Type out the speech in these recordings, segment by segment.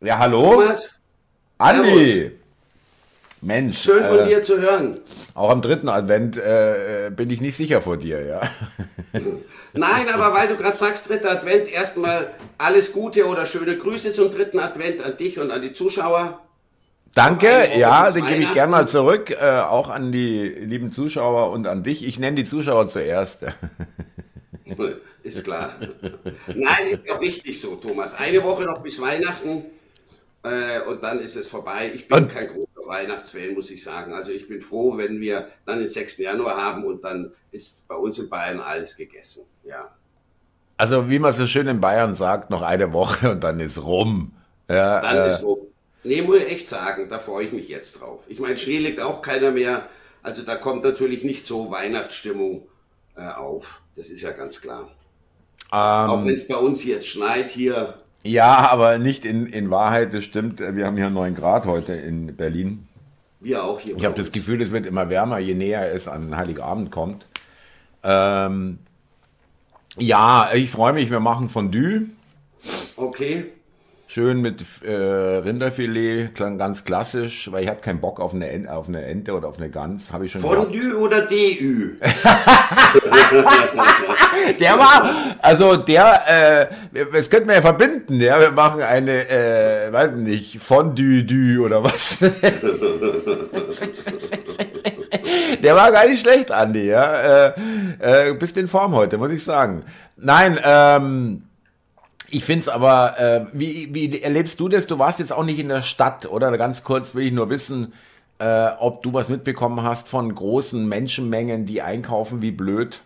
Ja, hallo? Thomas, Andi! Mensch. schön von äh, dir zu hören. Auch am dritten Advent äh, bin ich nicht sicher vor dir, ja. Nein, aber weil du gerade sagst, dritter Advent, erstmal alles Gute oder schöne Grüße zum dritten Advent an dich und an die Zuschauer. Danke, ja, den gebe ich gerne mal zurück, äh, auch an die lieben Zuschauer und an dich. Ich nenne die Zuschauer zuerst. Ist klar. Nein, ist auch richtig so, Thomas. Eine Woche noch bis Weihnachten äh, und dann ist es vorbei. Ich bin Und- kein großer Weihnachtsfan, muss ich sagen. Also ich bin froh, wenn wir dann den 6. Januar haben und dann ist bei uns in Bayern alles gegessen. Ja. Also wie man so schön in Bayern sagt, noch eine Woche und dann ist rum. Ja, Dann äh, ist so. Nee, muss ich echt sagen, da freue ich mich jetzt drauf. Ich meine, Schnee legt auch keiner mehr. Also da kommt natürlich nicht so Weihnachtsstimmung äh, auf. Das ist ja ganz klar. Auch ähm, wenn es bei uns jetzt schneit hier. Ja, aber nicht in, in Wahrheit, das stimmt. Wir haben hier 9 Grad heute in Berlin. Wir auch hier. Ich habe das. Gefühl, es wird immer wärmer, je näher es an Heiligabend kommt. Ähm, ja, ich freue mich, wir machen Fondue. Okay. Schön mit äh, Rinderfilet, klang ganz klassisch, weil ich hatte keinen Bock auf eine, En- auf eine Ente oder auf eine Gans. Habe ich schon gehabt. Fondue oder DÜ? Der war, also der, äh, das könnten wir ja verbinden, ja. Wir machen eine, äh, weiß nicht, Fondue Dü oder was. Der war gar nicht schlecht, Andi, ja. Äh, äh, bist in Form heute, muss ich sagen. Nein, ähm, ich finde es aber, äh, wie, wie erlebst du das? Du warst jetzt auch nicht in der Stadt, oder? Ganz kurz will ich nur wissen, äh, ob du was mitbekommen hast von großen Menschenmengen, die einkaufen wie blöd.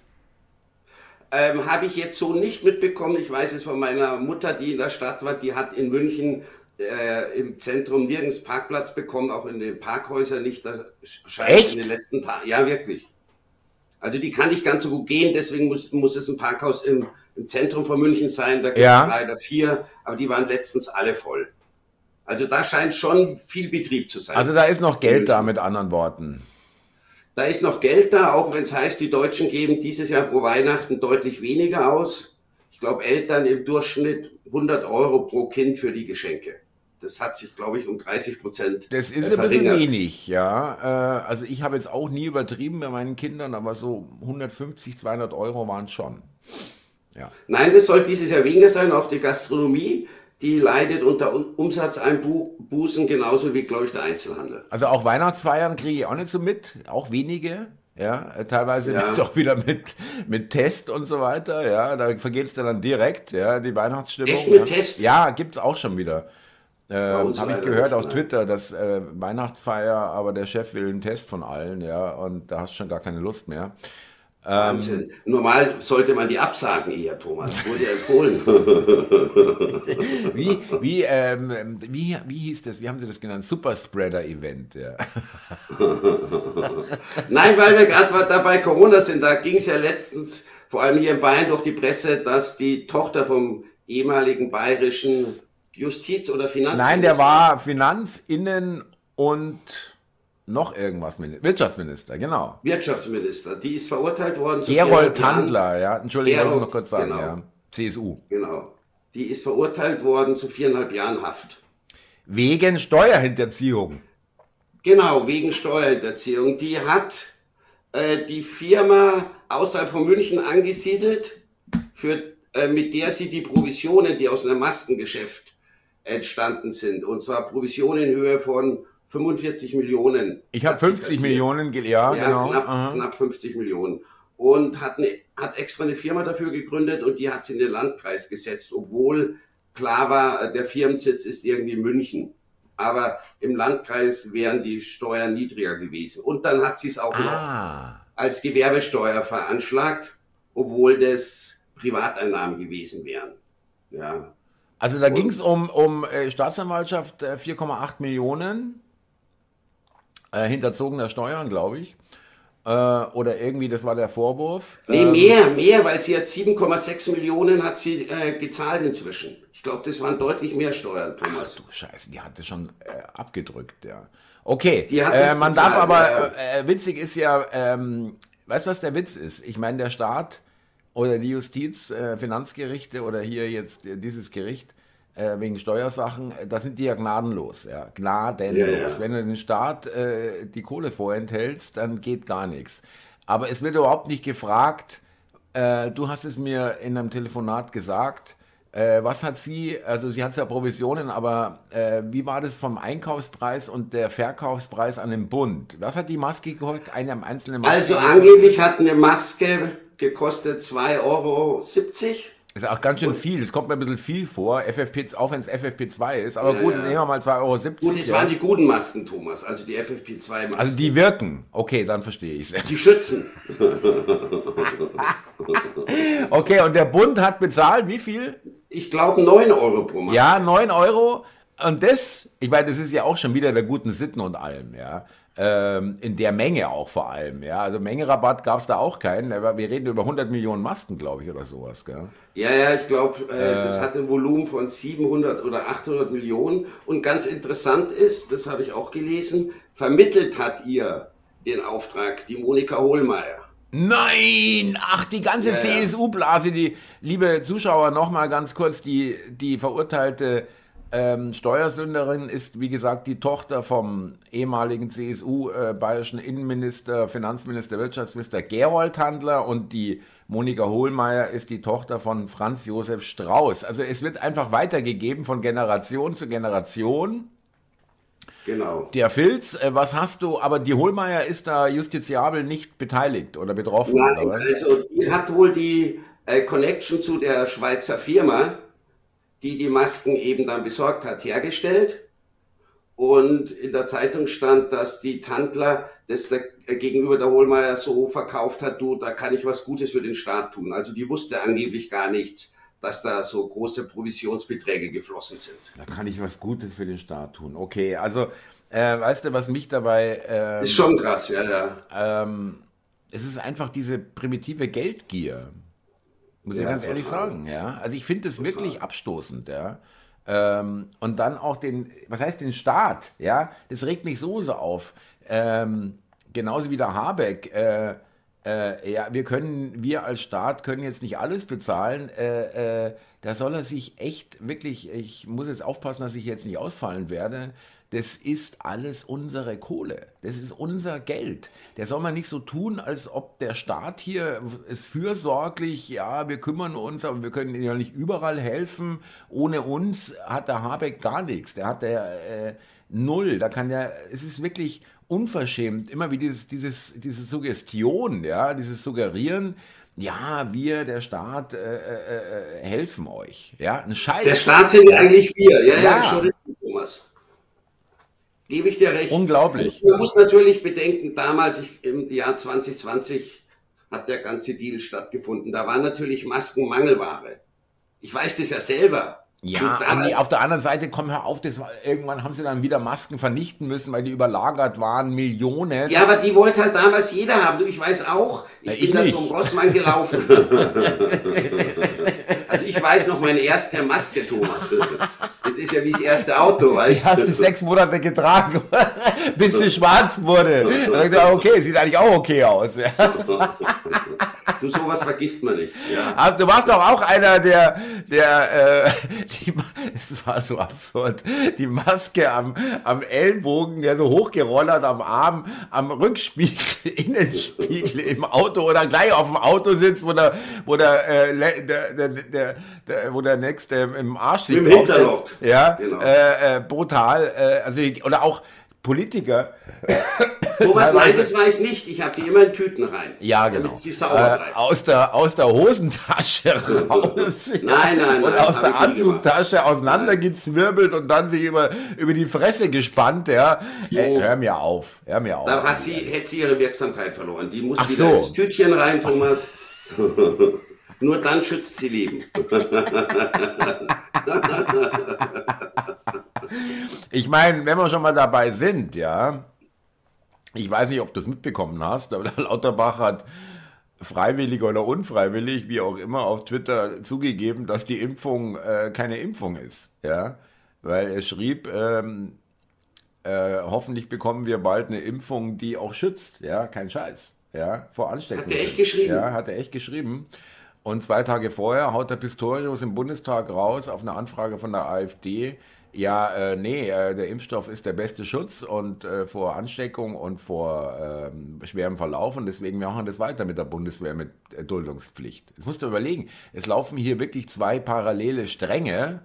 Ähm, Habe ich jetzt so nicht mitbekommen. Ich weiß es von meiner Mutter, die in der Stadt war. Die hat in München äh, im Zentrum nirgends Parkplatz bekommen, auch in den Parkhäusern nicht. Da scheint Echt? in den letzten Tagen. Ja, wirklich. Also die kann nicht ganz so gut gehen, deswegen muss, muss es ein Parkhaus im, im Zentrum von München sein. Da gibt es Ja. drei oder vier, aber die waren letztens alle voll. Also da scheint schon viel Betrieb zu sein. Also da ist noch Geld da, mit anderen Worten. Da ist noch Geld da, auch wenn es heißt, die Deutschen geben dieses Jahr pro Weihnachten deutlich weniger aus. Ich glaube, Eltern im Durchschnitt 100 Euro pro Kind für die Geschenke. Das hat sich, glaube ich, um 30 Prozent Das ist äh, ein bisschen verringert. wenig, ja. Äh, also ich habe jetzt auch nie übertrieben bei meinen Kindern, aber so 150, 200 Euro waren schon. Ja. Nein, das soll dieses Jahr weniger sein. Auch die Gastronomie, die leidet unter Un- Umsatzeinbußen, genauso wie, glaube ich, der Einzelhandel. Also auch Weihnachtsfeiern kriege ich auch nicht so mit, auch wenige. Ja, teilweise Ja. auch wieder mit, mit Test und so weiter. Ja, da vergeht es dann direkt, ja, die Weihnachtsstimmung. Echt mit ja. Test? Ja, gibt's auch schon wieder. Äh, Habe ich gehört auf. Twitter, dass äh, Weihnachtsfeier, aber der Chef will einen Test von allen, ja, und da hast du schon gar keine Lust mehr. Ähm, Wahnsinn. Normal sollte man die absagen eher, Thomas. Wurde ja empfohlen. Wie, wie, ähm, wie, wie hieß das? Wie haben Sie das genannt? Superspreader-Event. Ja. Nein, weil wir gerade dabei Corona sind, da ging es ja letztens, vor allem hier in Bayern, durch die Presse, dass die Tochter vom ehemaligen bayerischen Justiz- oder Finanzminister... Nein, der war Finanz-, Innen- und noch irgendwas, Min- Wirtschaftsminister, genau. Wirtschaftsminister. Die ist verurteilt worden zu Gerold. Tandler, ja. Entschuldigung, ich noch kurz sagen, genau. ja. CSU. Genau. Die ist verurteilt worden zu viereinhalb Jahren Haft. Wegen Steuerhinterziehung. Genau, wegen Steuerhinterziehung. Die hat äh, die Firma außerhalb von München angesiedelt, für, äh, mit der sie die Provisionen, die aus einem Maskengeschäft entstanden sind, und zwar Provisionen in Höhe von 45 Millionen. Ich habe hat sie 50 kassiert. Millionen, ja, Ja, genau. knapp, knapp 50 Millionen. Und hat, eine, hat extra eine Firma dafür gegründet und die hat sie in den Landkreis gesetzt, obwohl klar war, äh, der Firmensitz ist irgendwie München. Aber im Landkreis wären die Steuern niedriger gewesen. Und dann hat sie es auch noch Ah, als Gewerbesteuer veranschlagt, obwohl das Privateinnahmen gewesen wären. Ja. also da ging es um, um äh, Staatsanwaltschaft äh, 4,8 Millionen äh, hinterzogener Steuern, glaube ich. Äh, oder irgendwie, das war der Vorwurf. Nee, Ähm, mehr, mehr, weil sie hat 7,6 Millionen hat sie äh, gezahlt inzwischen. Ich glaube, das waren deutlich mehr Steuern, Thomas. Du Scheiße, die hatte schon äh, abgedrückt, ja. Okay, äh, man darf bezahlt, aber, ja. äh, witzig ist ja, ähm, weißt du, was der Witz ist? Ich meine, der Staat oder die Justiz, Finanzgerichte oder hier jetzt dieses Gericht, äh, wegen Steuersachen, äh, da sind die ja gnadenlos, ja, gnadenlos. Ja, ja. Wenn du den Staat äh, die Kohle vorenthältst, dann geht gar nichts. Aber es wird überhaupt nicht gefragt, äh, du hast es mir in einem Telefonat gesagt, äh, was hat sie, also sie hat ja Provisionen, aber äh, wie war das vom Einkaufspreis und der Verkaufspreis an den Bund? Was hat die Maske gekostet, eine einzelne Maske? Also angeblich hat eine Maske gekostet 2,70 Euro. Das ist auch ganz schön viel. Das kommt mir ein bisschen viel vor. FFP, auch wenn es FFP2 ist. Aber ja, gut, ja. nehmen wir mal 2,70 Euro. Gut, es ja. waren die guten Masken, Thomas. Also die FFP2-Masken. Also die wirken. Okay, dann verstehe ich es. Die schützen. okay, und der Bund hat bezahlt wie viel? Ich glaube 9 Euro pro Maske. Ja, 9 Euro. Und das, ich meine, das ist ja auch schon wieder der guten Sitten und allem, ja. Ähm, in der Menge auch vor allem. Ja, also Mengerabatt gab es da auch keinen. Wir reden über 100 Millionen Masken, glaube ich, oder sowas. Gell? Ja, ja, ich glaube, äh, äh, das hat ein Volumen von 700 oder 800 Millionen. Und ganz interessant ist, das habe ich auch gelesen, vermittelt hat ihr den Auftrag die Monika Hohlmeier. Nein! Ach, die ganze ja, CSU-Blase, die, liebe Zuschauer, nochmal ganz kurz, die, die verurteilte ähm, Steuersünderin ist, wie gesagt, die Tochter vom ehemaligen CSU-bayerischen äh, Innenminister, Finanzminister, Wirtschaftsminister Gerold Handler und die Monika Hohlmeier ist die Tochter von Franz Josef Strauß. Also es wird einfach weitergegeben von Generation zu Generation. Genau. Der Filz, äh, was hast du, aber die Hohlmeier ist da justiziabel nicht beteiligt oder betroffen? Nein, oder also die hat wohl die äh, Connection zu der Schweizer Firma die die Masken eben dann besorgt hat, hergestellt. Und in der Zeitung stand, dass die Tandler das der, gegenüber der Hohlmeier so verkauft hat, du, da kann ich was Gutes für den Staat tun. Also die wusste angeblich gar nichts, dass da so große Provisionsbeträge geflossen sind. Da kann ich was Gutes für den Staat tun. Okay, also äh, weißt du, was mich dabei... Ähm, ist schon krass, ja, ja. Ähm, es ist einfach diese primitive Geldgier. Muss ja, ich ganz ehrlich sagen, ja. Also ich finde es wirklich abstoßend, ja. Ähm, und dann auch den, was heißt den Staat, ja, das regt mich so so auf. Ähm, genauso wie der Habeck, äh, äh, ja, wir können, wir als Staat können jetzt nicht alles bezahlen. Äh, äh da soll er sich echt wirklich, ich muss jetzt aufpassen, dass ich jetzt nicht ausfallen werde das ist alles unsere Kohle. Das ist unser Geld. Der soll man nicht so tun, als ob der Staat hier ist fürsorglich, ja, wir kümmern uns, aber wir können ihnen ja nicht überall helfen. Ohne uns hat der Habeck gar nichts. Der hat der äh, null. Da kann der, es ist wirklich unverschämt, immer wie dieses, dieses, diese Suggestion, ja, dieses Suggerieren, ja, wir, der Staat, äh, äh, äh helfen euch. Ja, ein Scheiß. Der Staat sind eigentlich wir. Ja, ja, ja. schon richtig, Thomas. Gebe ich dir recht. Unglaublich. Man muss natürlich bedenken, damals ich, im Jahr 2020 hat der ganze Deal stattgefunden. Da war natürlich Masken Mangelware. Ich weiß das ja selber. Ja, Andi, auf der anderen Seite, komm, hör auf, das irgendwann haben sie dann wieder Masken vernichten müssen, weil die überlagert waren, Millionen. Ja, aber die wollte halt damals jeder haben. Du, ich weiß auch, ich, ich bin da zum Rossmann gelaufen. ich weiß noch meine erste Maske, Thomas. Das ist ja wie das erste Auto, weißt du. hast du sechs Monate getragen, bis sie schwarz wurde. okay, sieht eigentlich auch okay aus. Du, sowas vergisst man nicht. Ja. Ah, du warst doch auch einer, der, der, äh, die, es war so absurd, die Maske am, am Ellenbogen, der so hochgerollert am Arm, am Rückspiegel, Innenspiegel im Auto oder gleich auf dem Auto sitzt, wo der, wo der, äh, der, der, der, der, wo der nächste im Arsch sitzt. Im Hinterloch. Ja, genau. äh, äh, brutal. Äh, also, oder auch Politiker. Thomas, nein, das war ich nicht. Ich habe die immer in Tüten rein. Ja, genau. Äh, aus, der, aus der Hosentasche raus. nein, nein, Und nein, aus der Anzugtasche auseinandergezwirbelt und dann sich über, über die Fresse gespannt. Ja. Ey, hör mir auf. Hör mir auf. Da hat sie, hätte sie ihre Wirksamkeit verloren. Die muss Ach wieder so. ins Tütchen rein, Thomas. Nur dann schützt sie Leben. ich meine, wenn wir schon mal dabei sind, ja, ich weiß nicht, ob du es mitbekommen hast, aber Lauterbach hat freiwillig oder unfreiwillig, wie auch immer, auf Twitter zugegeben, dass die Impfung äh, keine Impfung ist. Ja? Weil er schrieb, ähm, äh, hoffentlich bekommen wir bald eine Impfung, die auch schützt. Ja, kein Scheiß. Ja, vor Ansteckung. Hat er echt geschrieben? Ja, hat er echt geschrieben. Und zwei Tage vorher haut der Pistorius im Bundestag raus auf eine Anfrage von der AfD, ja, äh, nee, äh, der Impfstoff ist der beste Schutz und äh, vor Ansteckung und vor ähm, schwerem Verlauf und deswegen machen wir das weiter mit der Bundeswehr mit Duldungspflicht. Das musst du überlegen. Es laufen hier wirklich zwei parallele Stränge.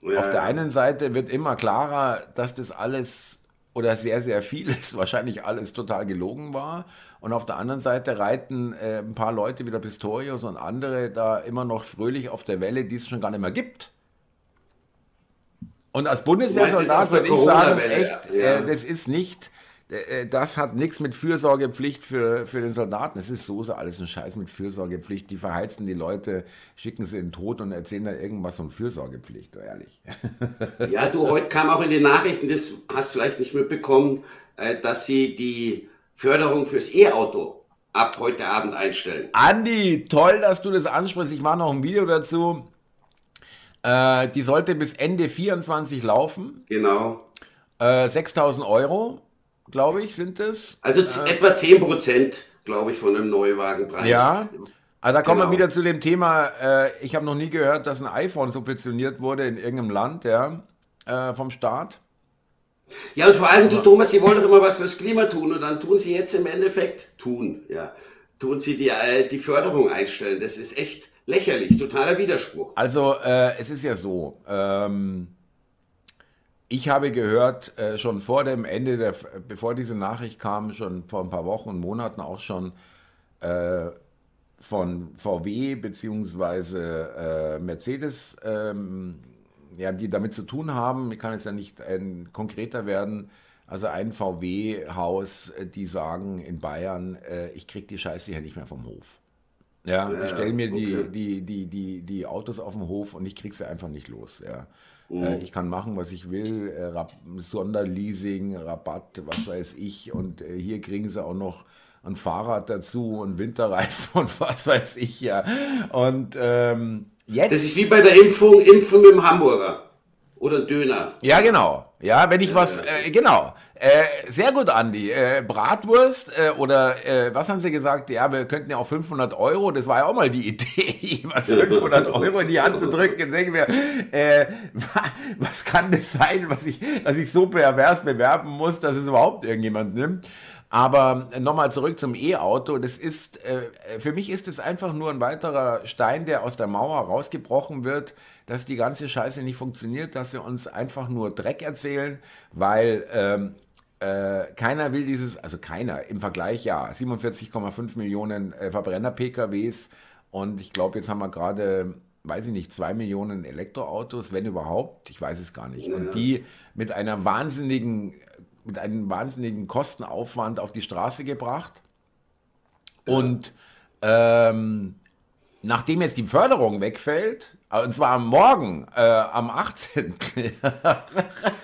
Ja. Auf der einen Seite wird immer klarer, dass das alles oder sehr, sehr vieles, wahrscheinlich alles total gelogen war. Und auf der anderen Seite reiten äh, ein paar Leute wie der Pistorius und andere da immer noch fröhlich auf der Welle, die es schon gar nicht mehr gibt. Und als Bundeswehrsoldat würde ich sagen, echt, ja. äh, das ist nicht, äh, das hat nichts mit Fürsorgepflicht für, für den Soldaten. Es ist so, so alles ein Scheiß mit Fürsorgepflicht. Die verheizen die Leute, schicken sie in den Tod und erzählen dann irgendwas von Fürsorgepflicht, ehrlich. Ja, du, heute kam auch in den Nachrichten, das hast du vielleicht nicht mitbekommen, äh, dass sie die Förderung fürs E-Auto ab heute Abend einstellen. Andi, toll, dass du das ansprichst. Ich mache noch ein Video dazu. Äh, die sollte bis Ende 24 laufen. Genau. Äh, 6000 Euro, glaube ich, sind es. Also äh, etwa 10 Prozent, glaube ich, von einem Neuwagenpreis. Ja. Also da kommen genau. wir wieder zu dem Thema, äh, ich habe noch nie gehört, dass ein iPhone subventioniert wurde in irgendeinem Land, ja, äh, vom Staat. Ja, und vor allem, du Thomas, Sie wollen doch immer was fürs Klima tun und dann tun Sie jetzt im Endeffekt, tun, ja, tun Sie die, äh, die Förderung einstellen. Das ist echt, lächerlich, totaler Widerspruch. Also äh, es ist ja so, ähm, ich habe gehört, äh, schon vor dem Ende, der, bevor diese Nachricht kam, schon vor ein paar Wochen und Monaten auch schon äh, von VW bzw. Äh, Mercedes, ähm, ja, die damit zu tun haben. Ich kann jetzt ja nicht ein, konkreter werden. Also ein VW-Haus, äh, die sagen in Bayern, äh, ich kriege die Scheiße hier nicht mehr vom Hof. Ja, ja, ich stelle mir okay. die, die, die, die, die Autos auf dem Hof und ich kriege sie einfach nicht los. Ja. Mhm. Äh, ich kann machen, was ich will, äh, Sonderleasing, Rabatt, was weiß ich. Und äh, hier kriegen sie auch noch ein Fahrrad dazu und Winterreifen und was weiß ich ja. Und ähm, jetzt. Das ist wie bei der Impfung, Impfen mit dem Hamburger. Oder Döner. Ja, genau. Ja, wenn ich was, äh, genau. Äh, sehr gut, Andi. Äh, Bratwurst äh, oder äh, was haben Sie gesagt? Ja, wir könnten ja auch 500 Euro. Das war ja auch mal die Idee, mal 500 Euro in die Hand zu drücken. Denken wir, äh, was kann das sein, was ich, dass ich so pervers bewerben muss, dass es überhaupt irgendjemand nimmt? Aber nochmal zurück zum E-Auto. Das ist, für mich ist es einfach nur ein weiterer Stein, der aus der Mauer rausgebrochen wird, dass die ganze Scheiße nicht funktioniert, dass sie uns einfach nur Dreck erzählen, weil ähm, äh, keiner will dieses, also keiner, im Vergleich ja, 47,5 Millionen äh, Verbrenner-PKWs und ich glaube, jetzt haben wir gerade weiß ich nicht, zwei Millionen Elektroautos, wenn überhaupt, ich weiß es gar nicht. Ja. Und die mit einer wahnsinnigen mit einem wahnsinnigen Kostenaufwand auf die Straße gebracht. Und ähm, nachdem jetzt die Förderung wegfällt, und zwar am Morgen, äh, am 18.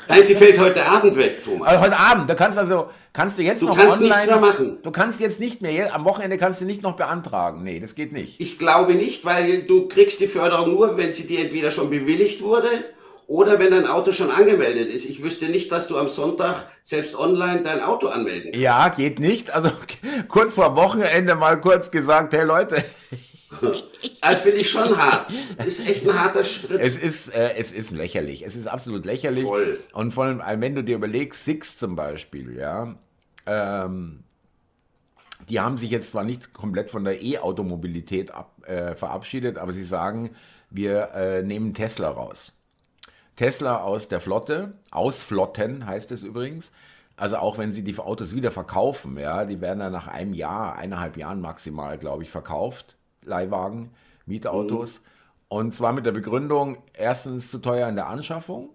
Nein, sie fällt heute Abend weg, Thomas. Also heute Abend, da kannst also, kannst du jetzt du noch kannst online. Mehr machen. Du kannst jetzt nicht mehr, am Wochenende kannst du nicht noch beantragen. Nee, das geht nicht. Ich glaube nicht, weil du kriegst die Förderung nur, wenn sie dir entweder schon bewilligt wurde oder wenn dein Auto schon angemeldet ist. Ich wüsste nicht, dass du am Sonntag selbst online dein Auto anmelden kannst. Ja, geht nicht. Also kurz vor Wochenende mal kurz gesagt, hey Leute. Das finde ich schon hart. Das ist echt ein harter Schritt. Es ist, äh, es ist lächerlich. Es ist absolut lächerlich. Voll. Und vor allem, wenn du dir überlegst, Six zum Beispiel, ja, ähm, die haben sich jetzt zwar nicht komplett von der E-Automobilität äh, verabschiedet, aber sie sagen, wir äh, nehmen Tesla raus. Tesla aus der Flotte, ausflotten heißt es übrigens. Also auch wenn sie die Autos wieder verkaufen, ja, die werden dann nach einem Jahr, eineinhalb Jahren maximal, glaube ich, verkauft, Leihwagen, Mietautos. Mhm. Und zwar mit der Begründung, erstens zu teuer in der Anschaffung,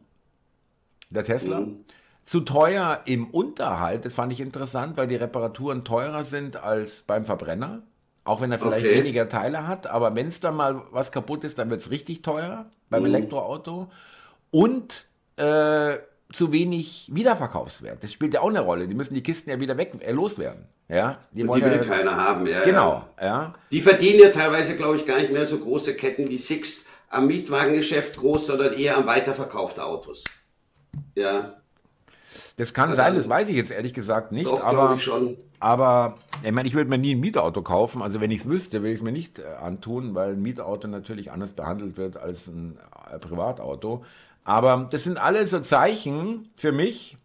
der Tesla. Mhm. Zu teuer im Unterhalt, das fand ich interessant, weil die Reparaturen teurer sind als beim Verbrenner. Auch wenn er vielleicht okay. weniger Teile hat, aber wenn es dann mal was kaputt ist, dann wird es richtig teuer beim mhm. Elektroauto und äh, zu wenig Wiederverkaufswert. Das spielt ja auch eine Rolle. Die müssen die Kisten ja wieder weg, äh, loswerden. Ja, die, die will ja, keiner haben. Ja, genau. Ja. ja. Die verdienen ja teilweise, glaube ich, gar nicht mehr so große Ketten wie Six am Mietwagengeschäft groß, sondern eher am Weiterverkauf der Autos. Ja. Das kann Ja, sein, das weiß ich jetzt ehrlich gesagt nicht, Doch, aber, ich schon. aber ich meine, ich würde mir nie ein Mietauto kaufen. Also wenn ich es wüsste, würde ich es mir nicht äh, antun, weil ein Mietauto natürlich anders behandelt wird als ein äh, Privatauto. Aber das sind alles so Zeichen für mich.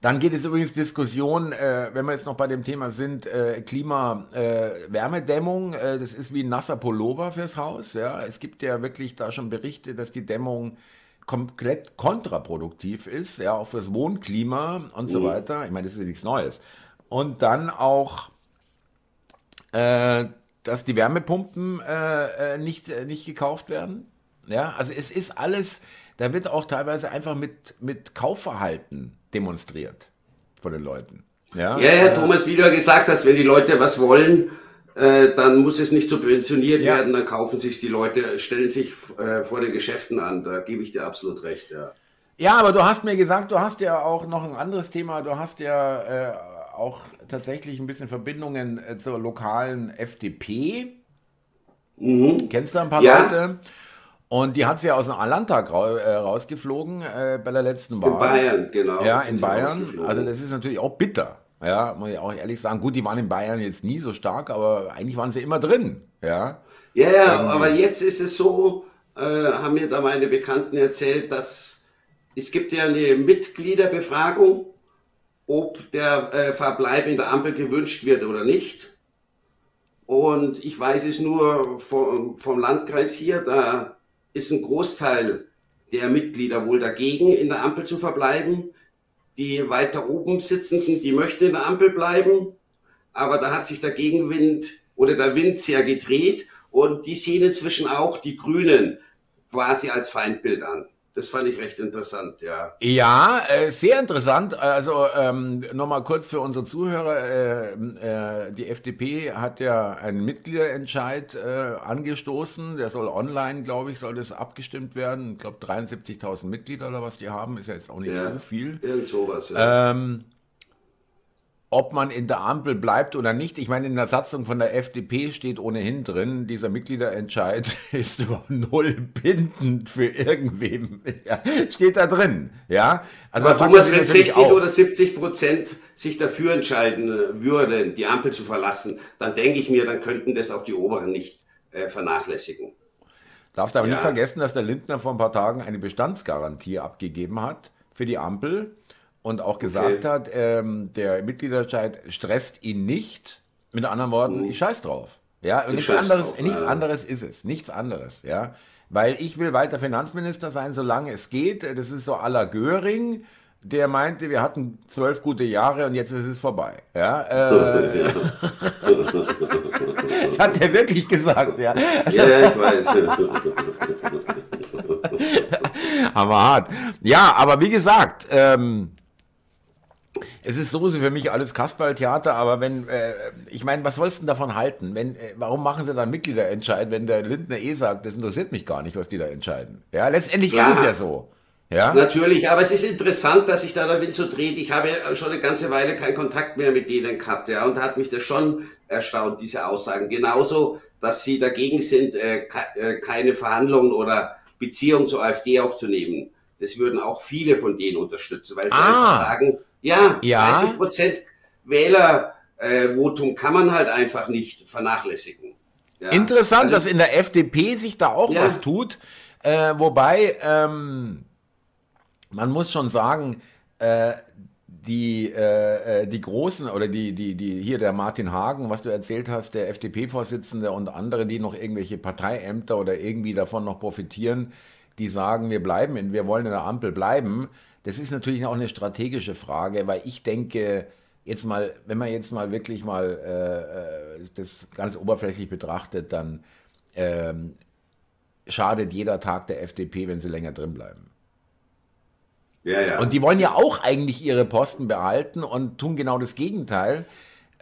Dann geht es übrigens Diskussion, äh, wenn wir jetzt noch bei dem Thema sind, äh, Klima, äh, Wärmedämmung, äh, das ist wie ein nasser Pullover fürs Haus. Ja, es gibt ja wirklich da schon Berichte, dass die Dämmung komplett kontraproduktiv ist, ja, auch fürs Wohnklima und so weiter. Ich meine, das ist ja nichts Neues. Und dann auch, äh, dass die Wärmepumpen äh, äh, nicht, äh, nicht gekauft werden. Ja, also es ist alles, da wird auch teilweise einfach mit, mit Kaufverhalten demonstriert von den Leuten. Ja, Ja, ja, Thomas, wie du ja gesagt hast, wenn die Leute was wollen, äh, dann muss es nicht subventioniert Ja. werden, dann kaufen sich die Leute, stellen sich äh, vor den Geschäften an. Da gebe ich dir absolut recht, ja. Ja, aber du hast mir gesagt, du hast ja auch noch ein anderes Thema. Du hast ja äh, auch tatsächlich ein bisschen Verbindungen äh, zur lokalen FDP. Kennst du ein paar Mhm. Ja. Leute? Und die hat sie ja aus dem Landtag äh, rausgeflogen äh, bei der letzten Wahl. In Bayern, genau. Ja, in Bayern. Also das ist natürlich auch bitter. Ja, muss ich auch ehrlich sagen. Gut, die waren in Bayern jetzt nie so stark, aber eigentlich waren sie immer drin. Ja. Ja, ja, aber jetzt ist es so, äh, haben mir da meine Bekannten erzählt, dass es gibt ja eine Mitgliederbefragung, ob der äh, Verbleib in der Ampel gewünscht wird oder nicht. Und ich weiß es nur vom, vom Landkreis hier, da ist ein Großteil der Mitglieder wohl dagegen, in der Ampel zu verbleiben. Die weiter oben sitzenden, die möchten in der Ampel bleiben aber da hat sich der Gegenwind oder der Wind sehr gedreht und die sehen inzwischen auch die Grünen quasi als Feindbild an. Das fand ich recht interessant, ja. Ja, äh, sehr interessant. Also ähm, nochmal kurz für unsere Zuhörer. Äh, äh, die FDP hat ja einen Mitgliederentscheid äh, angestoßen. Der soll online, glaube ich, soll das abgestimmt werden. Ich glaube 73.000 Mitglieder oder was die haben, ist ja jetzt auch nicht Ja. so viel. Irgend sowas, ja. Ähm, ob man in der Ampel bleibt oder nicht. Ich meine, in der Satzung von der FDP steht ohnehin drin, dieser Mitgliederentscheid ist über null bindend für irgendwem. Ja, steht da drin. Ja, also aber Thomas, wenn sich natürlich 60 auch. oder 70 Prozent sich dafür entscheiden äh, würden, die Ampel zu verlassen, dann denke ich mir, dann könnten das auch die Oberen nicht äh, vernachlässigen. Darfst aber Ja. nicht vergessen, dass der Lindner vor ein paar Tagen eine Bestandsgarantie abgegeben hat für die Ampel und auch gesagt hat, ähm, der Mitgliederentscheid stresst ihn nicht. Mit anderen Worten, ich scheiß drauf. Ja, und Ich nichts anderes, drauf, nichts ja. anderes ist es. Nichts anderes, ja. Weil ich will weiter Finanzminister sein, solange es geht. Das ist so à la Göring, der meinte, wir hatten zwölf gute Jahre und jetzt ist es vorbei. Ja, äh, das hat er wirklich gesagt, ja. Ja, ja, ich weiß. Hammerhart. Ja, aber wie gesagt, ähm, es ist sowieso für mich alles Kasperltheater, aber wenn, äh, ich meine, was sollst du denn davon halten? Wenn, äh, warum machen sie dann Mitgliederentscheid, wenn der Lindner eh sagt, das interessiert mich gar nicht, was die da entscheiden? Ja, letztendlich Klar. ist es ja so. Ja, Natürlich, aber es ist interessant, dass sich da der Wind so dreht. Ich habe ja schon eine ganze Weile keinen Kontakt mehr mit denen gehabt, ja, und da hat mich das schon erstaunt, diese Aussagen. Genauso, dass sie dagegen sind, äh, äh, keine Verhandlungen oder Beziehungen zur AfD aufzunehmen. Das würden auch viele von denen unterstützen, weil sie Ah. einfach sagen, ja, Ja. 30 Prozent Wählervotum kann man halt einfach nicht vernachlässigen. Ja. Interessant, Also- dass in der FDP sich da auch Ja. was tut. Äh, wobei, ähm, man muss schon sagen, äh, die, äh, äh, die Großen oder die, die, die, hier der Martin Hagen, was du erzählt hast, der FDP-Vorsitzende und andere, die noch irgendwelche Parteiämter oder irgendwie davon noch profitieren, die sagen, wir bleiben, in, wir wollen in der Ampel bleiben. Das ist natürlich auch eine strategische Frage, weil ich denke, jetzt mal, wenn man jetzt mal wirklich mal äh, äh, das ganz oberflächlich betrachtet, dann ähm, schadet jeder Tag der FDP, wenn sie länger drin bleiben. ja, ja. Und die wollen ja auch eigentlich ihre Posten behalten und tun genau das Gegenteil.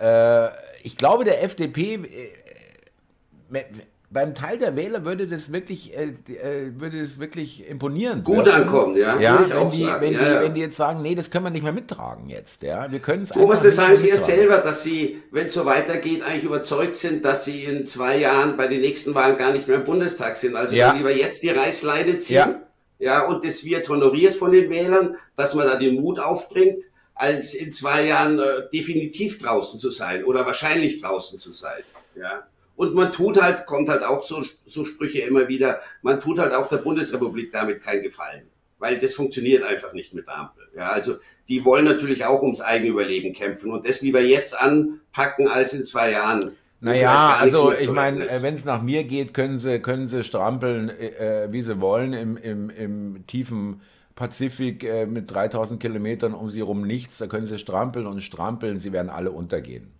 Äh, ich glaube, der FDP, äh, beim Teil der Wähler würde das wirklich, äh, äh, würde das wirklich imponieren. Gut ankommen, ja, Ja, wenn, die, wenn, Ja, die, ja. wenn die jetzt sagen, nee, das können wir nicht mehr mittragen jetzt. Ja, wir können es Thomas, das sagen Sie ja selber, dass Sie, wenn es so weitergeht, eigentlich überzeugt sind, dass Sie in zwei Jahren bei den nächsten Wahlen gar nicht mehr im Bundestag sind. Also Ja. lieber jetzt die Reißleine ziehen. Ja. Ja, und das wird honoriert von den Wählern, dass man da den Mut aufbringt, als in zwei Jahren äh, definitiv draußen zu sein oder wahrscheinlich draußen zu sein. Ja. Und man tut halt, kommt halt auch so, so Sprüche immer wieder, man tut halt auch der Bundesrepublik damit keinen Gefallen. Weil das funktioniert einfach nicht mit der Ampel. Ja, also die wollen natürlich auch ums eigene Überleben kämpfen und das lieber jetzt anpacken als in zwei Jahren. Naja, also ich meine, wenn es nach mir geht, können sie, können sie strampeln, äh, wie sie wollen, im, im, im tiefen Pazifik äh, mit 3000 Kilometern um sie rum nichts. Da können sie strampeln und strampeln, sie werden alle untergehen.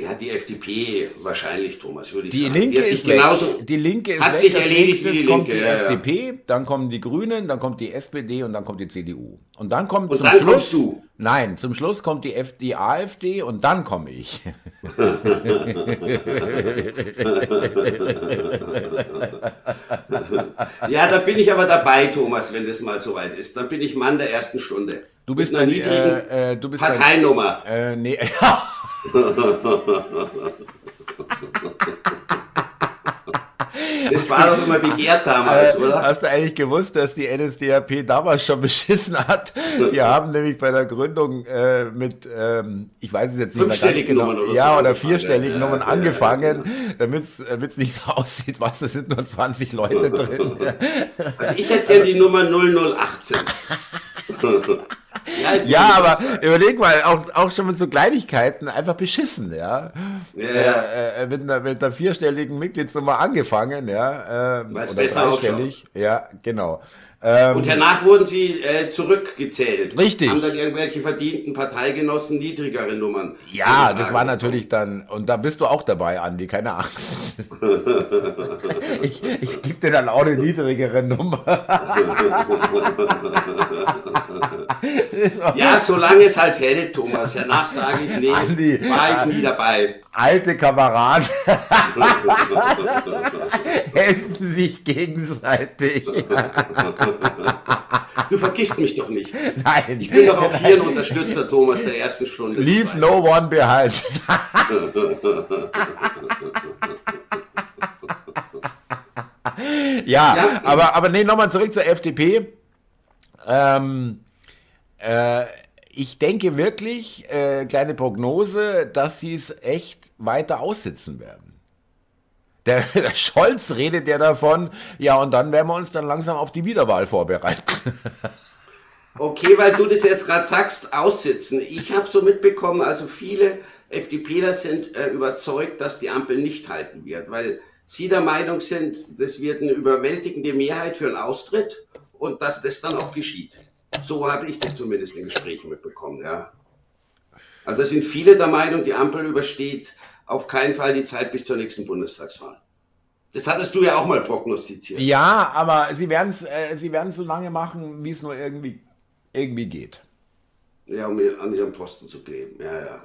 Ja, die FDP wahrscheinlich, Thomas, würde ich die sagen. Linke die, ist genauso, die Linke ist hat weg. sich erledigt wie die kommt Linke. die ja, FDP, ja. dann kommen die Grünen, dann kommt die SPD und dann kommt die CDU. Und dann kommt und zum dann Schluss, kommst du. Nein, zum Schluss kommt die, F die AfD und dann komme ich. ja, da bin ich aber dabei, Thomas, wenn das mal soweit ist. Dann bin ich Mann der ersten Stunde. Du bist eine niedrigen äh, äh, du bist Parteinummer. Äh, nee. Das war doch immer begehrt damals, oder? Hast du eigentlich gewusst, dass die NSDAP damals schon beschissen hat? Die haben nämlich bei der Gründung äh, mit, ähm, ich weiß es jetzt nicht mehr ganz genau, oder ja, oder vierstelligen ja, Nummern ja, angefangen, ja, damit es nicht so aussieht, was, da sind nur 20 Leute drin. Also ich hätte gerne die Nummer 0018. Ja, ja aber überleg mal, auch, auch schon mit so Kleinigkeiten einfach beschissen, ja. ja, äh, äh, mit, einer, mit einer vierstelligen Mitgliedsnummer angefangen, ja. Äh, oder dreistellig. Ja, genau. Ähm, und danach wurden sie äh, zurückgezählt. Richtig. Haben dann irgendwelche verdienten Parteigenossen niedrigere Nummern. Ja, das war natürlich dann, und da bist du auch dabei, Andi, keine Angst. ich ich gebe dir dann auch eine niedrigere Nummer. ja, solange es halt hält, Thomas. Danach sage ich, nee, Andi, war ich nie dabei. Alte Kameraden helfen sich gegenseitig. Du vergisst mich doch nicht. Nein. Ich bin doch auch hier ein Unterstützer, Thomas, der ersten Stunde. Leave no one behind. ja, ja, aber, aber nee, nochmal zurück zur FDP. Ähm, äh, ich denke wirklich, äh, kleine Prognose, dass sie es echt weiter aussitzen werden. Der, der, Scholz redet ja davon, ja, und dann werden wir uns dann langsam auf die Wiederwahl vorbereiten. Okay, weil du das jetzt gerade sagst, aussitzen. Ich habe so mitbekommen, also viele FDPler sind äh, überzeugt, dass die Ampel nicht halten wird, weil sie der Meinung sind, das wird eine überwältigende Mehrheit für einen Austritt und dass das dann auch geschieht. So habe ich das zumindest in Gesprächen mitbekommen, ja. Also sind viele der Meinung, die Ampel übersteht auf keinen Fall die Zeit bis zur nächsten Bundestagswahl. Das hattest du ja auch mal prognostiziert. Ja, aber sie werden es äh, sie so lange machen, wie es nur irgendwie, irgendwie geht. Ja, um an ihrem Posten zu kleben. Ja, ja.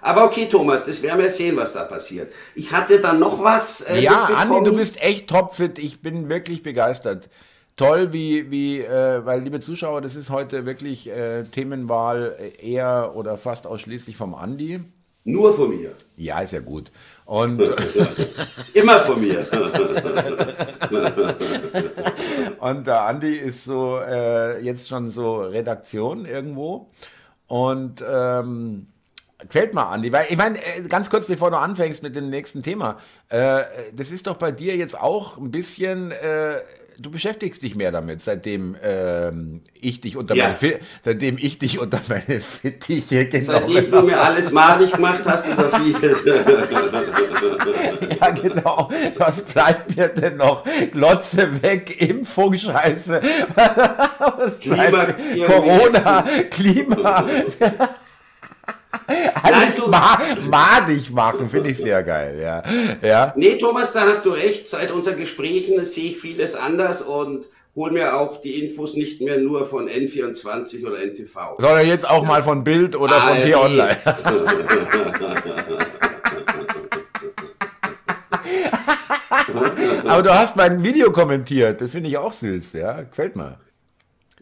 Aber okay, Thomas, das werden wir sehen, was da passiert. Ich hatte dann noch was. Äh, ja, Andi, du bist echt topfit. Ich bin wirklich begeistert. Toll, wie, wie äh, weil, liebe Zuschauer, das ist heute wirklich äh, Themenwahl eher oder fast ausschließlich vom Andi. Nur von mir. Ja, ist ja gut. Und Immer von mir. und der Andi ist so äh, jetzt schon so Redaktion irgendwo. Und ähm, gefällt mir, Andi. Weil ich meine, äh, ganz kurz, bevor du anfängst mit dem nächsten Thema, äh, das ist doch bei dir jetzt auch ein bisschen. Äh, du beschäftigst dich mehr damit, seitdem ähm, ich dich unter ja. meine seitdem ich dich unter meine Fittiche genau. Seitdem du mir alles malig gemacht hast über vieles. ja, genau. Was bleibt mir denn noch? Glotze weg, Impfung, Scheiße. Klima, Corona, Klima. Alles also, ma madig machen, finde ich sehr geil, ja. ja. Nee, Thomas, da hast du recht. Seit unseren Gesprächen sehe ich vieles anders und hol mir auch die Infos nicht mehr nur von N24 oder NTV. Sondern jetzt auch ja. mal von Bild oder von T-Online. Aber du hast mein Video kommentiert, das finde ich auch süß, ja, gefällt mir.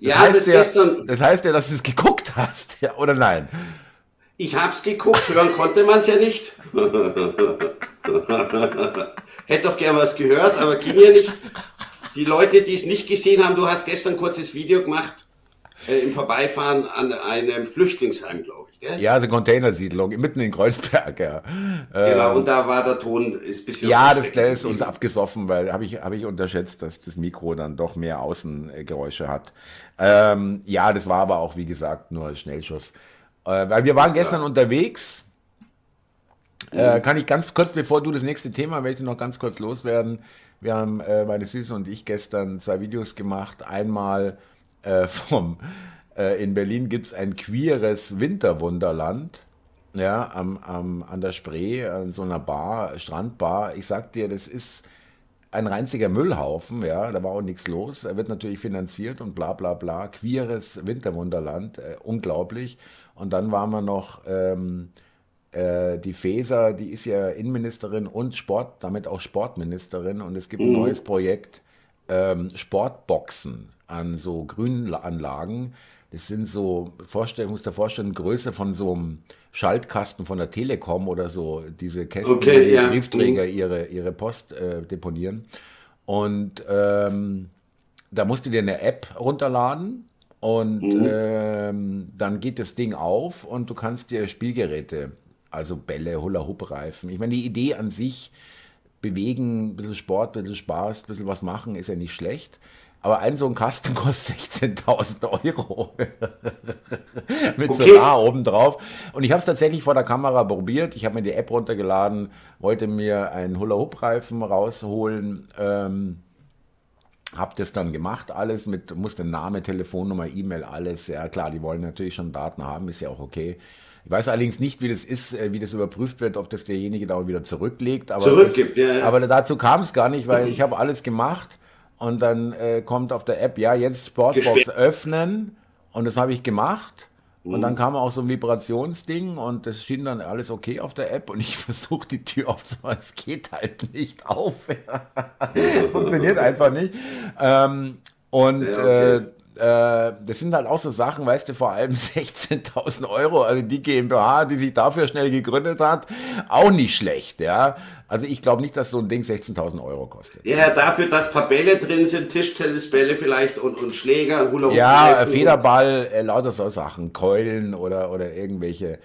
Das ja, heißt das, ja, gestern, das heißt ja, dass du es geguckt hast, ja, oder nein? Ich hab's geguckt, hören konnte man's ja nicht. Hätte doch gern was gehört, aber ging ja nicht. die Leute, die es nicht gesehen haben, du hast gestern ein kurzes Video gemacht äh, im Vorbeifahren an einem Flüchtlingsheim, glaube ich. Gell? Ja, also Containersiedlung mitten in Kreuzberg, ja. Genau, ähm, und da war der Ton ist ein bisschen. Ja, das, der ist uns abgesoffen, weil habe ich, hab ich unterschätzt, dass das Mikro dann doch mehr Außengeräusche hat. Ähm, ja, das war aber auch, wie gesagt, nur Schnellschuss. Äh, weil wir waren gestern unterwegs. Äh, kann ich ganz kurz, bevor du das nächste Thema, möchte ich noch ganz kurz loswerden. Wir haben, äh, meine Süße und ich, gestern zwei Videos gemacht. Einmal äh, vom, äh, in Berlin gibt es ein queeres Winterwunderland. Ja, am, am, an der Spree, an so einer Bar, Strandbar. Ich sag dir, das ist ein reinziger Müllhaufen, ja, da war auch nichts los. Er wird natürlich finanziert und bla bla bla. Queeres Winterwunderland, äh, unglaublich. Und dann waren wir noch ähm, äh, die Feser, die ist ja Innenministerin und Sport, damit auch Sportministerin. Und es gibt mhm. ein neues Projekt, ähm, Sportboxen an so Grünanlagen. Das sind so, Vorstellung, muss dir vorstellen, Größe von so einem Schaltkasten von der Telekom oder so, diese Kästen, okay, die ja. Briefträger mhm. ihre, ihre Post äh, deponieren. Und ähm, da musst du dir eine App runterladen und mhm. ähm, dann geht das Ding auf und du kannst dir Spielgeräte, also Bälle, Hula-Hoop-Reifen. Ich meine, die Idee an sich, bewegen, ein bisschen Sport, ein bisschen Spaß, ein bisschen was machen, ist ja nicht schlecht. Aber ein so ein Kasten kostet 16.000 Euro. Mit okay. Solar obendrauf. Und ich habe es tatsächlich vor der Kamera probiert. Ich habe mir die App runtergeladen, wollte mir einen Hula-Hoop-Reifen rausholen. Ähm, habe das dann gemacht, alles mit, musste Name, Telefonnummer, E-Mail, alles. Ja klar, die wollen natürlich schon Daten haben, ist ja auch okay. Ich weiß allerdings nicht, wie das ist, äh, wie das überprüft wird, ob das derjenige da wieder zurücklegt. Aber, Zurückgibt, das, ja, ja. aber dazu kam es gar nicht, weil mhm. ich habe alles gemacht und dann äh, kommt auf der App, ja, jetzt Sportbox Gesperrt. öffnen und das habe ich gemacht. Und dann mhm. kam auch so ein Vibrationsding und das schien dann alles okay auf der App und ich versuche die Tür aufzumachen, es geht halt nicht auf. Funktioniert einfach nicht. Ähm, und ja, okay. äh, äh, das sind halt auch so Sachen, weißt du, vor allem 16.000 Euro, also die GmbH, die sich dafür schnell gegründet hat, auch nicht schlecht, ja. Also ich glaube nicht, dass so ein Ding 16.000 Euro kostet. Ja, dafür, dass paar Bälle drin sind, Tischtennisbälle vielleicht und, und Schläger, Hula Ja, Federball, äh, lauter so Sachen, Keulen oder, oder irgendwelche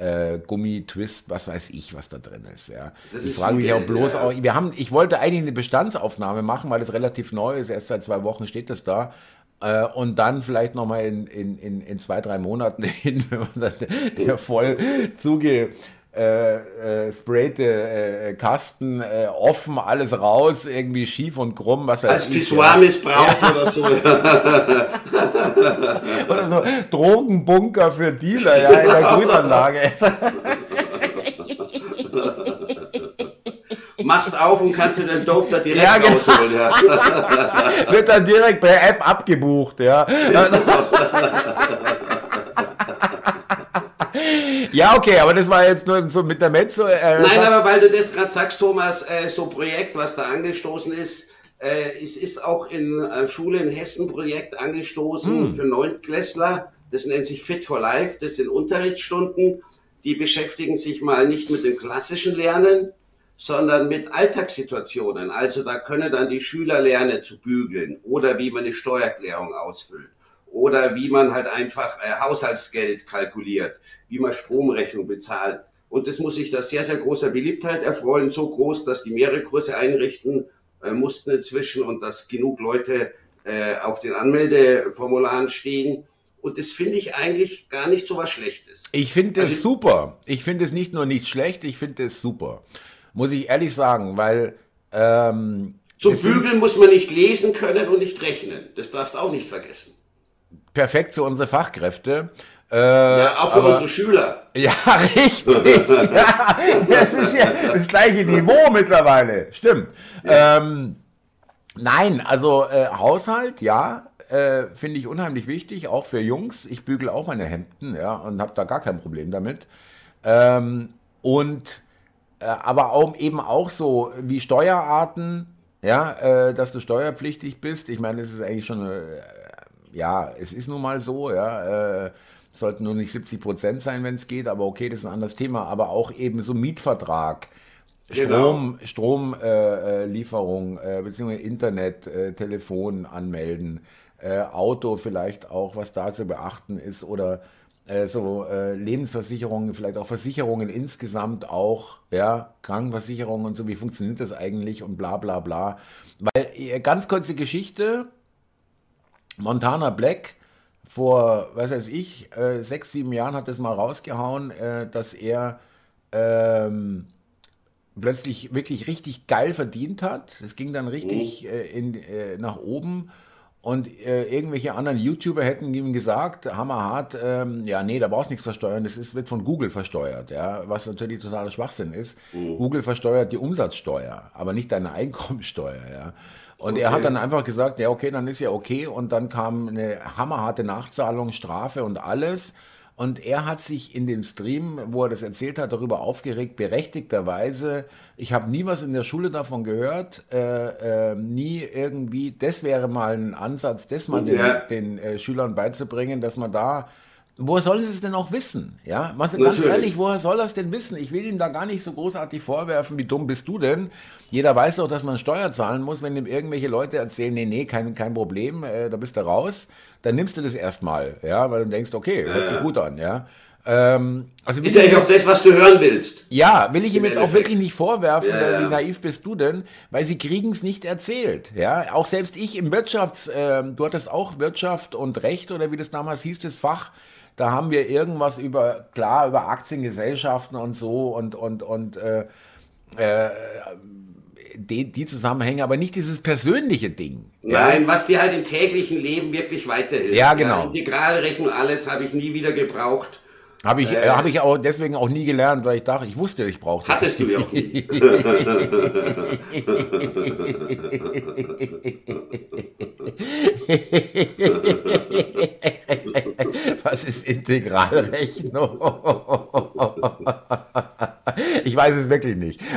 äh, Gummi-Twist, was weiß ich, was da drin ist. Ja. Das ich frage mich auch bloß ja. auch, wir haben, ich wollte eigentlich eine Bestandsaufnahme machen, weil es relativ neu ist, erst seit zwei Wochen steht das da. Äh, und dann vielleicht nochmal in, in, in, in zwei, drei Monaten hin, wenn man dann der voll zuge äh, äh, sprayte äh, Kasten äh, offen, alles raus, irgendwie schief und krumm, was weiß Als ich. Als Pissoir-Missbrauch ja. oder so. oder so Drogenbunker für Dealer, ja, in der Grünanlage. machst auf und kannst dir den Dope da direkt ja, genau. rausholen. Ja. Wird dann direkt per App abgebucht, ja. Ja, okay, aber das war jetzt nur so mit der Mezzo. Äh, Nein, aber weil du das gerade sagst, Thomas, äh, so Projekt, was da angestoßen ist, äh, es ist auch in äh, Schule in Hessen Projekt angestoßen hm. für Neuntklässler. Das nennt sich Fit for Life. Das sind Unterrichtsstunden. Die beschäftigen sich mal nicht mit dem klassischen Lernen, sondern mit Alltagssituationen. Also da können dann die Schüler lernen zu bügeln oder wie man eine Steuererklärung ausfüllt oder wie man halt einfach äh, Haushaltsgeld kalkuliert, wie man Stromrechnung bezahlt. Und das muss sich da sehr, sehr großer Beliebtheit erfreuen, so groß, dass die mehrere Kurse einrichten äh, mussten inzwischen und dass genug Leute äh, auf den Anmeldeformularen stehen. Und das finde ich eigentlich gar nicht so was Schlechtes. Ich finde das also, super. Ich finde es nicht nur nicht schlecht, ich finde es super muss ich ehrlich sagen, weil ähm, zum Bügeln muss man nicht lesen können und nicht rechnen. Das darfst du auch nicht vergessen. Perfekt für unsere Fachkräfte. Äh, ja, auch für aber, unsere Schüler. Ja, richtig. ja, das ist ja das gleiche Niveau mittlerweile. Stimmt. Ja. Ähm, nein, also äh, Haushalt, ja, äh, finde ich unheimlich wichtig, auch für Jungs. Ich bügel auch meine Hemden, ja, und habe da gar kein Problem damit. Ähm, und aber auch, eben auch so wie Steuerarten, ja, äh, dass du steuerpflichtig bist. Ich meine, das ist eigentlich schon, äh, ja, es ist nun mal so, ja, äh, sollten nur nicht 70 Prozent sein, wenn es geht, aber okay, das ist ein anderes Thema. Aber auch eben so Mietvertrag. Strom, genau. Stromlieferung, äh, äh, beziehungsweise Internet, äh, Telefon anmelden, äh, Auto vielleicht auch, was da zu beachten ist oder äh, so äh, Lebensversicherungen, vielleicht auch Versicherungen insgesamt auch, ja, Krankenversicherungen und so, wie funktioniert das eigentlich und bla bla bla. Weil, äh, ganz kurze Geschichte, Montana Black vor, was weiß ich, äh, sechs, sieben Jahren hat das mal rausgehauen, äh, dass er ähm, plötzlich wirklich richtig geil verdient hat. Es ging dann richtig mhm. äh, in, äh, nach oben. Und äh, irgendwelche anderen YouTuber hätten ihm gesagt, hammerhart, ähm, ja, nee, da brauchst du nichts versteuern, das ist, wird von Google versteuert, ja, was natürlich totaler Schwachsinn ist. Mhm. Google versteuert die Umsatzsteuer, aber nicht deine Einkommensteuer, ja. Und okay. er hat dann einfach gesagt, ja, okay, dann ist ja okay. Und dann kam eine hammerharte Nachzahlung, Strafe und alles. Und er hat sich in dem Stream, wo er das erzählt hat, darüber aufgeregt, berechtigterweise. Ich habe nie was in der Schule davon gehört, äh, äh, nie irgendwie. Das wäre mal ein Ansatz, das mal ja. den, den äh, Schülern beizubringen, dass man da woher soll es denn auch wissen? Ja, ganz Natürlich. ehrlich, woher soll das denn wissen? Ich will ihm da gar nicht so großartig vorwerfen, wie dumm bist du denn? Jeder weiß doch, dass man Steuer zahlen muss, wenn ihm irgendwelche Leute erzählen, nee, nee, kein, kein Problem, äh, da bist du raus, dann nimmst du das erstmal, ja, weil du denkst, okay, hört sich gut an, ja. Ähm, also ist ja nicht auch das, was du hören willst. Ja, will ich ihm jetzt auch wirklich nicht vorwerfen, ja, ja. wie naiv bist du denn, weil sie kriegen es nicht erzählt. Ja, auch selbst ich im Wirtschafts, äh, du hattest auch Wirtschaft und Recht oder wie das damals hieß, das Fach. Da haben wir irgendwas über, klar, über Aktiengesellschaften und so und, und, und äh, äh, die, die, Zusammenhänge, aber nicht dieses persönliche Ding. Nein, ja? was dir halt im täglichen Leben wirklich weiterhilft. Ja, genau. Ja, Integralrechnung, alles habe ich nie wieder gebraucht. Habe ich, äh, hab ich auch deswegen auch nie gelernt, weil ich dachte, ich wusste, ich brauche das. Hattest du ja auch nie. Was ist Integralrechnung? Ich weiß es wirklich nicht.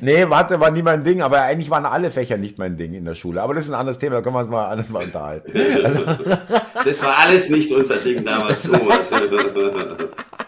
nee, warte, war nie mein Ding, aber eigentlich waren alle Fächer nicht mein Ding in der Schule. Aber das ist ein anderes Thema, da können wir uns mal anders mal unterhalten. Also das war alles nicht unser Ding damals, Thomas.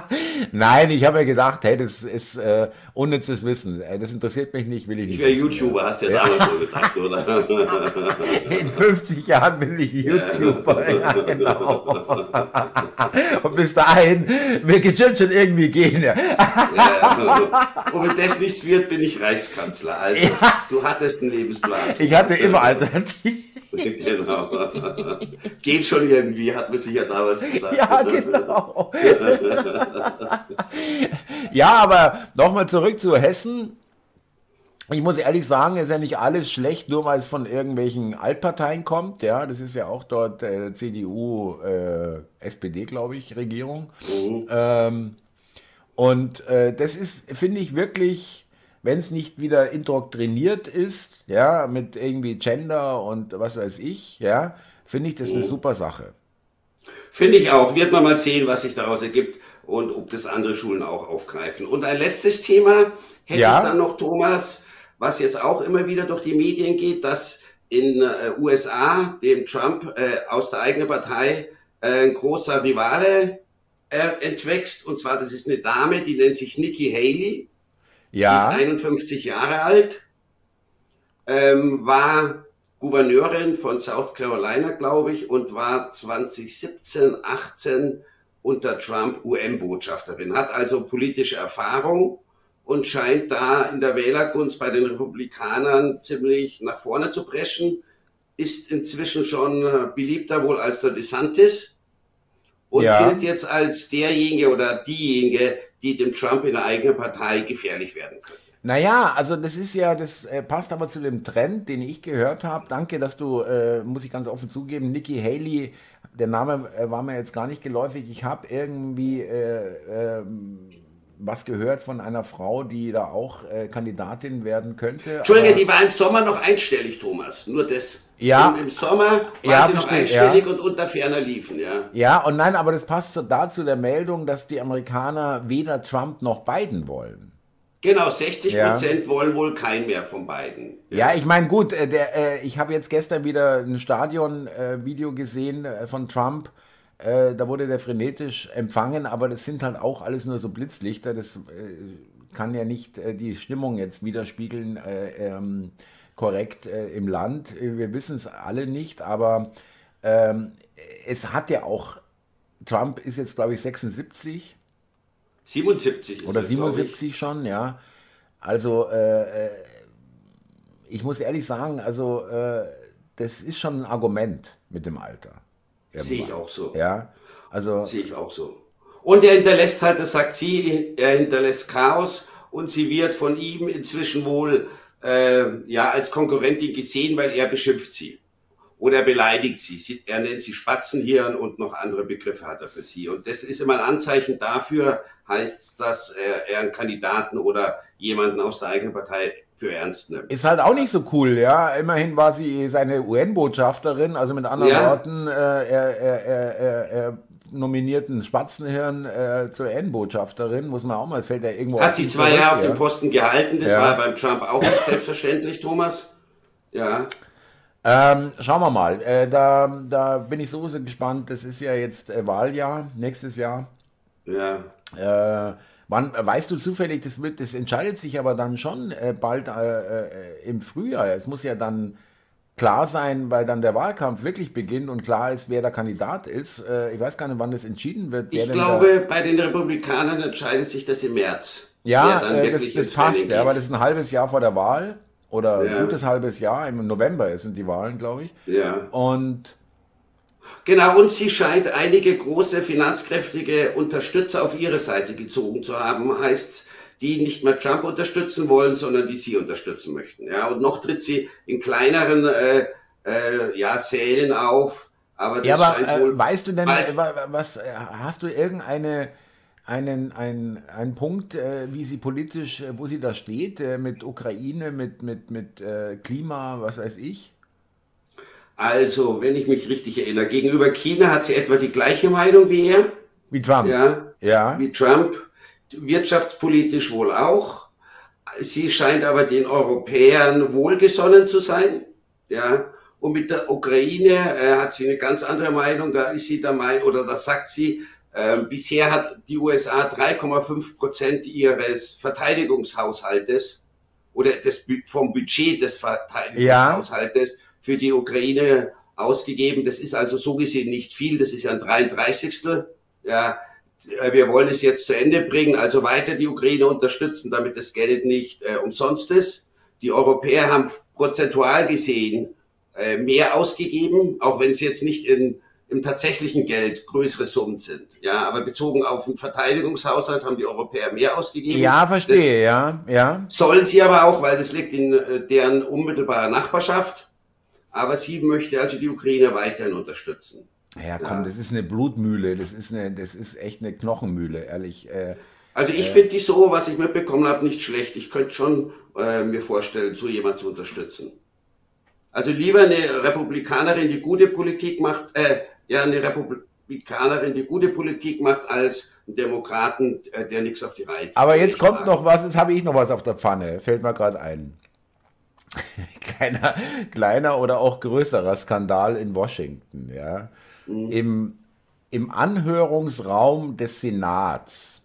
Nein, ich habe mir gedacht, hey, das ist äh, unnützes Wissen. Das interessiert mich nicht, will ich nicht. Ich wäre YouTuber, hast du ja, damals so gedacht, oder? In 50 Jahren bin ich YouTuber, ja, genau. Und bis dahin wird es schon, schon irgendwie gehen. Ja. ja. Und wenn das nichts wird, bin ich Reichskanzler. Also, ja. du hattest einen Lebensplan. Ich hatte immer Alternativen. genau. Geht schon irgendwie, hat man sich ja damals gedacht. Ja, genau. ja, aber nochmal zurück zu Hessen. Ich muss ehrlich sagen, ist ja nicht alles schlecht, nur weil es von irgendwelchen Altparteien kommt. Ja, das ist ja auch dort äh, CDU, äh, SPD, glaube ich, Regierung. Mhm. Ähm, und äh, das ist, finde ich, wirklich wenn es nicht wieder indoktriniert ist, ja, mit irgendwie Gender und was weiß ich, ja, finde ich das eine mhm. super Sache. Finde ich auch. Wird man mal sehen, was sich daraus ergibt und ob das andere Schulen auch aufgreifen. Und ein letztes Thema hätte ja. ich dann noch, Thomas, was jetzt auch immer wieder durch die Medien geht, dass in äh, USA dem Trump äh, aus der eigenen Partei äh, ein großer Rivale äh, entwächst. Und zwar, das ist eine Dame, die nennt sich Nikki Haley. Ja. Die ist 51 Jahre alt, ähm, war Gouverneurin von South Carolina, glaube ich, und war 2017, 18 unter Trump UN-Botschafterin, hat also politische Erfahrung und scheint da in der Wählergunst bei den Republikanern ziemlich nach vorne zu preschen, ist inzwischen schon äh, beliebter wohl als der DeSantis und ja. gilt jetzt als derjenige oder diejenige, die dem Trump in der eigenen Partei gefährlich werden können. Naja, also das ist ja, das äh, passt aber zu dem Trend, den ich gehört habe. Danke, dass du, äh, muss ich ganz offen zugeben, Nikki Haley, der Name äh, war mir jetzt gar nicht geläufig. Ich habe irgendwie äh, ähm, was gehört von einer Frau, die da auch Kandidatin werden könnte. Entschuldige, die war im Sommer noch einstellig, Thomas. Nur das. Ja. Im, Im, Sommer ja, sie noch einstellig ja. und unter ferner liefen, ja. Ja, und nein, aber das passt so dazu der Meldung, dass die Amerikaner weder Trump noch Biden wollen. Genau, 60 Prozent ja. wollen wohl kein mehr von beiden. Ja, ja ich meine, gut, äh, der, äh, ich habe jetzt gestern wieder ein Stadion-Video äh, gesehen äh, von Trump da wurde der frenetisch empfangen, aber das sind halt auch alles nur so Blitzlichter. Das kann ja nicht die Stimmung jetzt widerspiegeln äh, ähm, korrekt äh, im Land. Wir wissen es alle nicht, aber ähm, es hat ja auch, Trump ist jetzt, glaube ich, 76. 77 ist Oder 77 schon, ja. Also, äh, ich muss ehrlich sagen, also, das ist schon ein Argument mit dem Alter. Sehe ich auch so. Ja, also. Sehe ich auch so. Und er hinterlässt halt, das sagt sie, er hinterlässt Chaos und sie wird von ihm inzwischen wohl äh, ja als Konkurrentin gesehen, weil er beschimpft sie oder er beleidigt sie. sie. Er nennt sie Spatzenhirn und noch andere Begriffe hat er für sie. Und das ist immer ein Anzeichen dafür, heißt, dass er, er einen Kandidaten oder jemanden aus der eigenen Partei für ernst nimmt. Ist halt auch nicht so cool, ja. Immerhin war sie seine UN-Botschafterin, also mit anderen ja. Worten, äh, er, er, er, er nominierten Spatzenhirn äh, zur UN-Botschafterin, muss man auch mal, es fällt ja irgendwo Hat sich zwei Jahre auf dem Posten gehalten, das ja. war beim Trump auch nicht selbstverständlich, Thomas. Ja. Ähm, schauen wir mal, äh, da, da bin ich sowieso gespannt, das ist ja jetzt äh, Wahljahr, nächstes Jahr. Ja. Äh, Wann weißt du zufällig, das, wird, das entscheidet sich aber dann schon äh, bald äh, im Frühjahr. Es muss ja dann klar sein, weil dann der Wahlkampf wirklich beginnt und klar ist, wer der Kandidat ist. Äh, ich weiß gar nicht, wann das entschieden wird. Ich glaube, bei den Republikanern entscheidet sich das im März. Ja, äh, das, das passt, ja, aber das ist ein halbes Jahr vor der Wahl oder ja. ein gutes halbes Jahr. Im November sind die Wahlen, glaube ich. Ja. Und Genau, und sie scheint einige große finanzkräftige Unterstützer auf ihre Seite gezogen zu haben, heißt die nicht mehr Trump unterstützen wollen, sondern die sie unterstützen möchten. Ja, und noch tritt sie in kleineren äh, äh, ja, Sälen auf. Aber das ja, aber äh, weißt du denn, was hast du irgendeine einen, einen, einen Punkt, äh, wie sie politisch, äh, wo sie da steht, äh, mit Ukraine, mit, mit, mit äh, Klima, was weiß ich? Also, wenn ich mich richtig erinnere, gegenüber China hat sie etwa die gleiche Meinung wie er. Wie Trump. Ja. ja. Wie Trump. Wirtschaftspolitisch wohl auch. Sie scheint aber den Europäern wohlgesonnen zu sein. Ja. Und mit der Ukraine äh, hat sie eine ganz andere Meinung. Da ist sie der Meinung, oder da sagt sie, äh, bisher hat die USA 3,5 Prozent ihres Verteidigungshaushaltes oder des, vom Budget des Verteidigungshaushaltes ja für die Ukraine ausgegeben. Das ist also so gesehen nicht viel. Das ist ja ein 33. Ja, wir wollen es jetzt zu Ende bringen, also weiter die Ukraine unterstützen, damit das Geld nicht äh, umsonst ist. Die Europäer haben prozentual gesehen äh, mehr ausgegeben, auch wenn es jetzt nicht in, im tatsächlichen Geld größere Summen sind. Ja, aber bezogen auf den Verteidigungshaushalt haben die Europäer mehr ausgegeben. Ja, verstehe, das ja, ja. Sollen sie aber auch, weil das liegt in äh, deren unmittelbarer Nachbarschaft aber sie möchte also die Ukraine weiterhin unterstützen. Ja, komm, ja. das ist eine Blutmühle, das ist, eine, das ist echt eine Knochenmühle, ehrlich. Äh, also ich äh, finde die so, was ich mitbekommen habe, nicht schlecht. Ich könnte schon äh, mir vorstellen, so jemand zu unterstützen. Also lieber eine Republikanerin, die gute Politik macht, äh, ja, eine Republikanerin, die gute Politik macht, als ein Demokraten, äh, der nichts auf die Reihe kriegt. Aber jetzt kommt sagen. noch was, jetzt habe ich noch was auf der Pfanne, fällt mir gerade ein. kleiner, kleiner oder auch größerer Skandal in Washington. Ja. Mhm. Im, Im Anhörungsraum des Senats,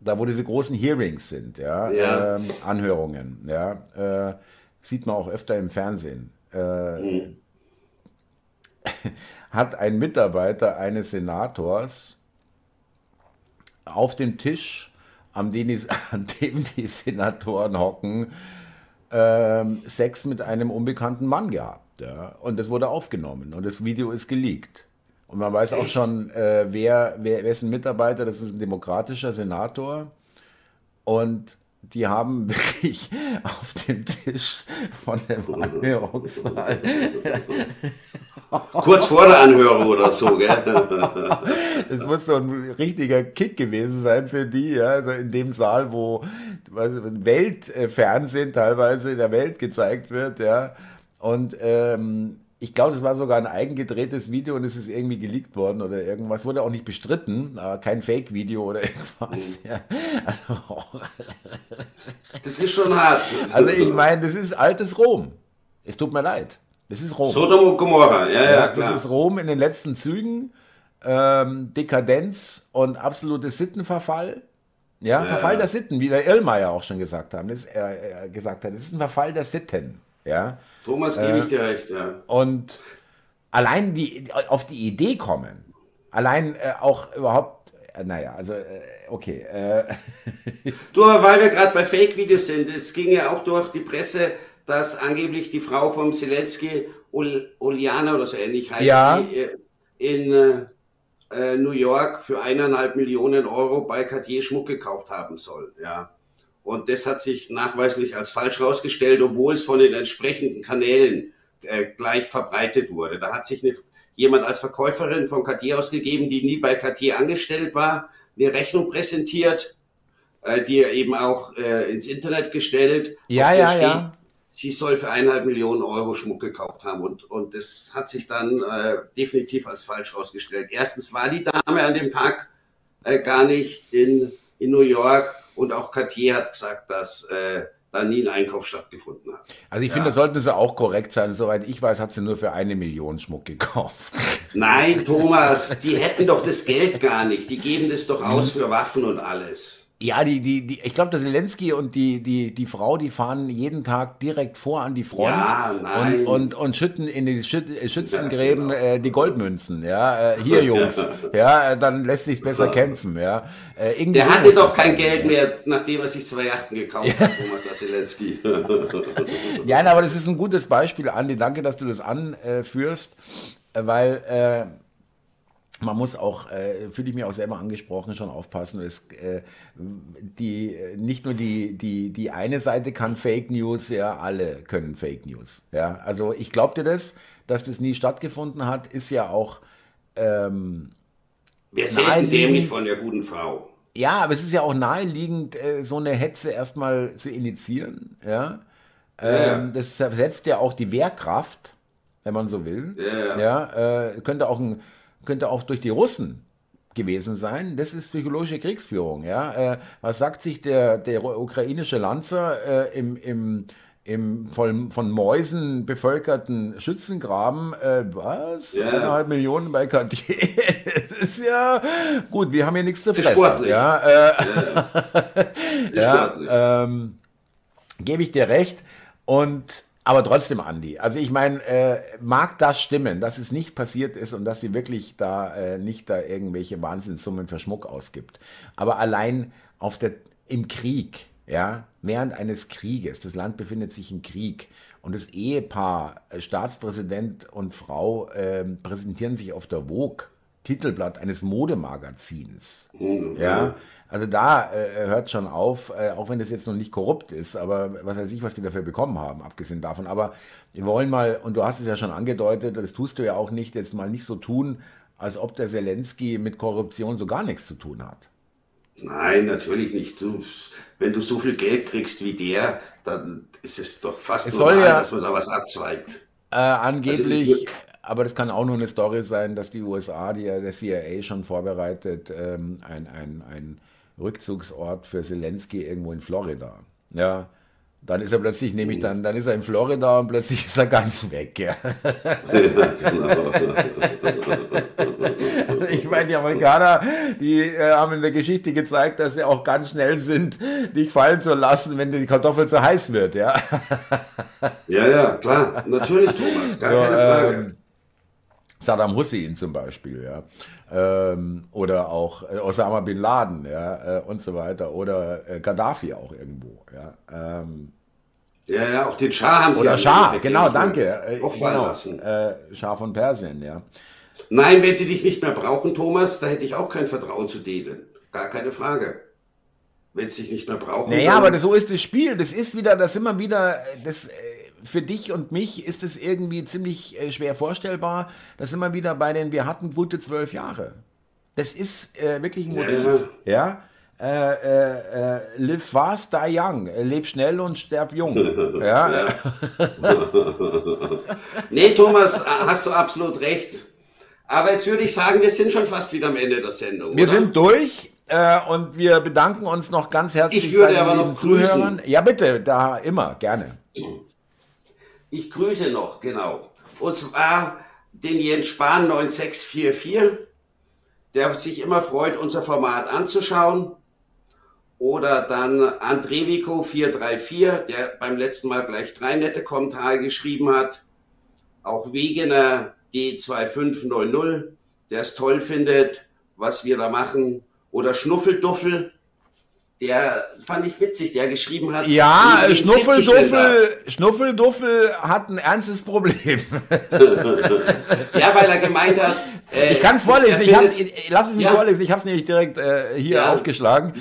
da wo diese großen Hearings sind, ja, ja. Ähm, Anhörungen, ja, äh, sieht man auch öfter im Fernsehen. Äh, mhm. hat ein Mitarbeiter eines Senators auf dem Tisch, an dem die, an dem die Senatoren hocken, ähm, Sex mit einem unbekannten Mann gehabt. Ja? Und das wurde aufgenommen und das Video ist geleakt. Und man weiß auch schon, äh, wer, wer, wer ist ein Mitarbeiter, das ist ein demokratischer Senator. Und die haben wirklich auf dem Tisch von dem Anhörungssaal. Kurz vor der Anhörung oder so, gell? Das muss so ein richtiger Kick gewesen sein für die, ja. Also in dem Saal, wo Weltfernsehen teilweise in der Welt gezeigt wird, ja. Und ähm, ich glaube, das war sogar ein eigengedrehtes Video und es ist irgendwie geleakt worden oder irgendwas. Wurde auch nicht bestritten, kein Fake-Video oder irgendwas. Ja. Also, das ist schon hart. Also ich meine, das ist altes Rom. Es tut mir leid. Das ist Rom. Sodom und Gomorra, ja, ja, Das ist Rom in den letzten Zügen. ähm, Dekadenz und absolutes Sittenverfall. Ja, ja Verfall der Sitten, wie der Irlmeier auch schon gesagt, haben, das, äh, gesagt hat. Es ist ein Verfall der Sitten. Ja. Thomas, gebe ich dir recht, ja. Und allein die, auf die Idee kommen, allein äh, auch überhaupt, äh, naja, also, äh, okay. Äh. du, weil wir gerade bei Fake-Videos sind, es ging ja auch durch die Presse, dass angeblich die Frau von Zelensky, Ul Uliana oder so ähnlich heißt, ja. die, äh, in äh, New York für eineinhalb Millionen Euro bei Cartier Schmuck gekauft haben soll. Ja. Und das hat sich nachweislich als falsch herausgestellt, obwohl es von den entsprechenden Kanälen äh, gleich verbreitet wurde. Da hat sich eine, jemand als Verkäuferin von Cartier ausgegeben, die nie bei Cartier angestellt war, eine Rechnung präsentiert, äh, die er eben auch äh, ins Internet gestellt. Ja, ja, steht, ja. Sie soll für eineinhalb Millionen Euro Schmuck gekauft haben und, und das hat sich dann äh, definitiv als falsch herausgestellt. Erstens war die Dame an dem Tag äh, gar nicht in, in New York und auch Cartier hat gesagt, dass äh, da nie ein Einkauf stattgefunden hat. Also ich ja. finde, das sollte sie auch korrekt sein. Soweit ich weiß, hat sie nur für eine Million Schmuck gekauft. Nein, Thomas, die hätten doch das Geld gar nicht. Die geben das doch aus mhm. für Waffen und alles. Ja, die, die, die, ich glaube, der Zelensky und die, die, die Frau, die fahren jeden Tag direkt vor an die Front ja, und, und, und schütten in die Schüt Schützengräben ja, genau. äh, die Goldmünzen. Ja, äh, hier Jungs, ja, dann lässt sich besser kämpfen. Ja, äh, der hatte doch kein Geld mehr, nachdem er sich zwei Yachten gekauft hat, Thomas Zelensky. ja, aber das ist ein gutes Beispiel, Andi. Danke, dass du das anführst, weil äh, man muss auch, äh, fühle ich mich auch selber angesprochen, schon aufpassen. Es, äh, die, nicht nur die, die, die eine Seite kann Fake News, ja, alle können Fake News. Ja, also ich glaube dir das, dass das nie stattgefunden hat, ist ja auch. Ähm, Wir sehen dämlich von der guten Frau. Ja, aber es ist ja auch naheliegend, äh, so eine Hetze erstmal zu initiieren. Ja? Ähm, ja. Das setzt ja auch die Wehrkraft, wenn man so will. Ja, ja äh, könnte auch ein könnte auch durch die Russen gewesen sein. Das ist psychologische Kriegsführung. Ja? Äh, was sagt sich der, der ukrainische Lanzer äh, im, im, im von, von Mäusen bevölkerten Schützengraben? Äh, was? Ja. Eineinhalb Millionen bei Cartier? das ist ja gut, wir haben hier nichts zu fressen. Sportlich. Ja, äh, ja. ja ähm, gebe ich dir recht. Und aber trotzdem, Andi, also ich meine, äh, mag das stimmen, dass es nicht passiert ist und dass sie wirklich da äh, nicht da irgendwelche Wahnsinnssummen für Schmuck ausgibt. Aber allein auf der, im Krieg, ja, während eines Krieges, das Land befindet sich im Krieg und das Ehepaar, äh, Staatspräsident und Frau, äh, präsentieren sich auf der Vogue, Titelblatt eines Modemagazins. Mhm. Ja, also da äh, hört schon auf, äh, auch wenn das jetzt noch nicht korrupt ist, aber was weiß ich, was die dafür bekommen haben, abgesehen davon. Aber wir wollen mal, und du hast es ja schon angedeutet, das tust du ja auch nicht, jetzt mal nicht so tun, als ob der Zelensky mit Korruption so gar nichts zu tun hat. Nein, natürlich nicht. Du, wenn du so viel Geld kriegst wie der, dann ist es doch fast es normal, ja, dass man da was abzweigt. Äh, angeblich, also aber das kann auch nur eine Story sein, dass die USA, die ja der CIA schon vorbereitet, ähm, ein, ein, ein Rückzugsort für Zelensky irgendwo in Florida. Ja, dann ist er plötzlich, nämlich dann, dann ist er in Florida und plötzlich ist er ganz weg. Ja. ich meine, die Amerikaner, die äh, haben in der Geschichte gezeigt, dass sie auch ganz schnell sind, dich fallen zu lassen, wenn die Kartoffel zu heiß wird. Ja, ja, ja klar. Natürlich, Thomas, gar so, keine Frage. Ähm, Saddam Hussein zum Beispiel, ja, ähm, oder auch äh, Osama bin Laden, ja, äh, und so weiter, oder äh, Gaddafi auch irgendwo, ja. Ähm, ja, ja, auch den Schah haben sie Oder Schah, genau, danke. Äh, auch genau, lassen. Äh, Schah von Persien, ja. Nein, wenn sie dich nicht mehr brauchen, Thomas, da hätte ich auch kein Vertrauen zu denen. Gar keine Frage. Wenn sie dich nicht mehr brauchen. Naja, aber so ist das Spiel. Das ist wieder, das immer wieder, das für dich und mich ist es irgendwie ziemlich äh, schwer vorstellbar. Das sind wir wieder bei den, wir hatten gute zwölf Jahre. Das ist äh, wirklich ein Motiv. Ja. Äh, äh, äh live fast, die young. Leb schnell und sterb jung. ja. nee, Thomas, hast du absolut recht. Aber jetzt würde ich sagen, wir sind schon fast wieder am Ende der Sendung. Wir oder? sind durch. Äh, und wir bedanken uns noch ganz herzlich ich würde bei aber noch Zuhörern. Ja, bitte, da immer, gerne. Ich grüße noch, genau. Und zwar den Jens Spahn 9644. der sich immer freut, unser Format anzuschauen. Oder dann Andrevico 434, der beim letzten Mal gleich drei nette Kommentare geschrieben hat. Auch Wegener D2590, der es toll findet, was wir da machen. Oder Schnuffelduffel, der fand ich witzig, der geschrieben hat. Ja, Schnuffelduffel, Schnuffelduffel hat ein ernstes Problem. ja, weil er gemeint hat. Äh, ich kann es vorlesen, ich hab's, lass es mich ja. vorlesen, ich habe es nämlich direkt äh, hier ja, aufgeschlagen.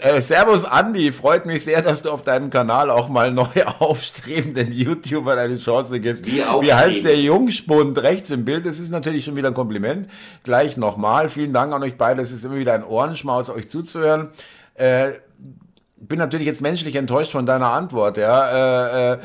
Äh, Servus Andi, freut mich sehr, dass du auf deinem Kanal auch mal neu aufstrebenden YouTuber eine Chance gibst. Wie, Wie heißt der Jungspund rechts im Bild? Das ist natürlich schon wieder ein Kompliment. Gleich nochmal, vielen Dank an euch beide, es ist immer wieder ein Ohrenschmaus, euch zuzuhören. Äh, bin natürlich jetzt menschlich enttäuscht von deiner Antwort, ja. Äh, äh,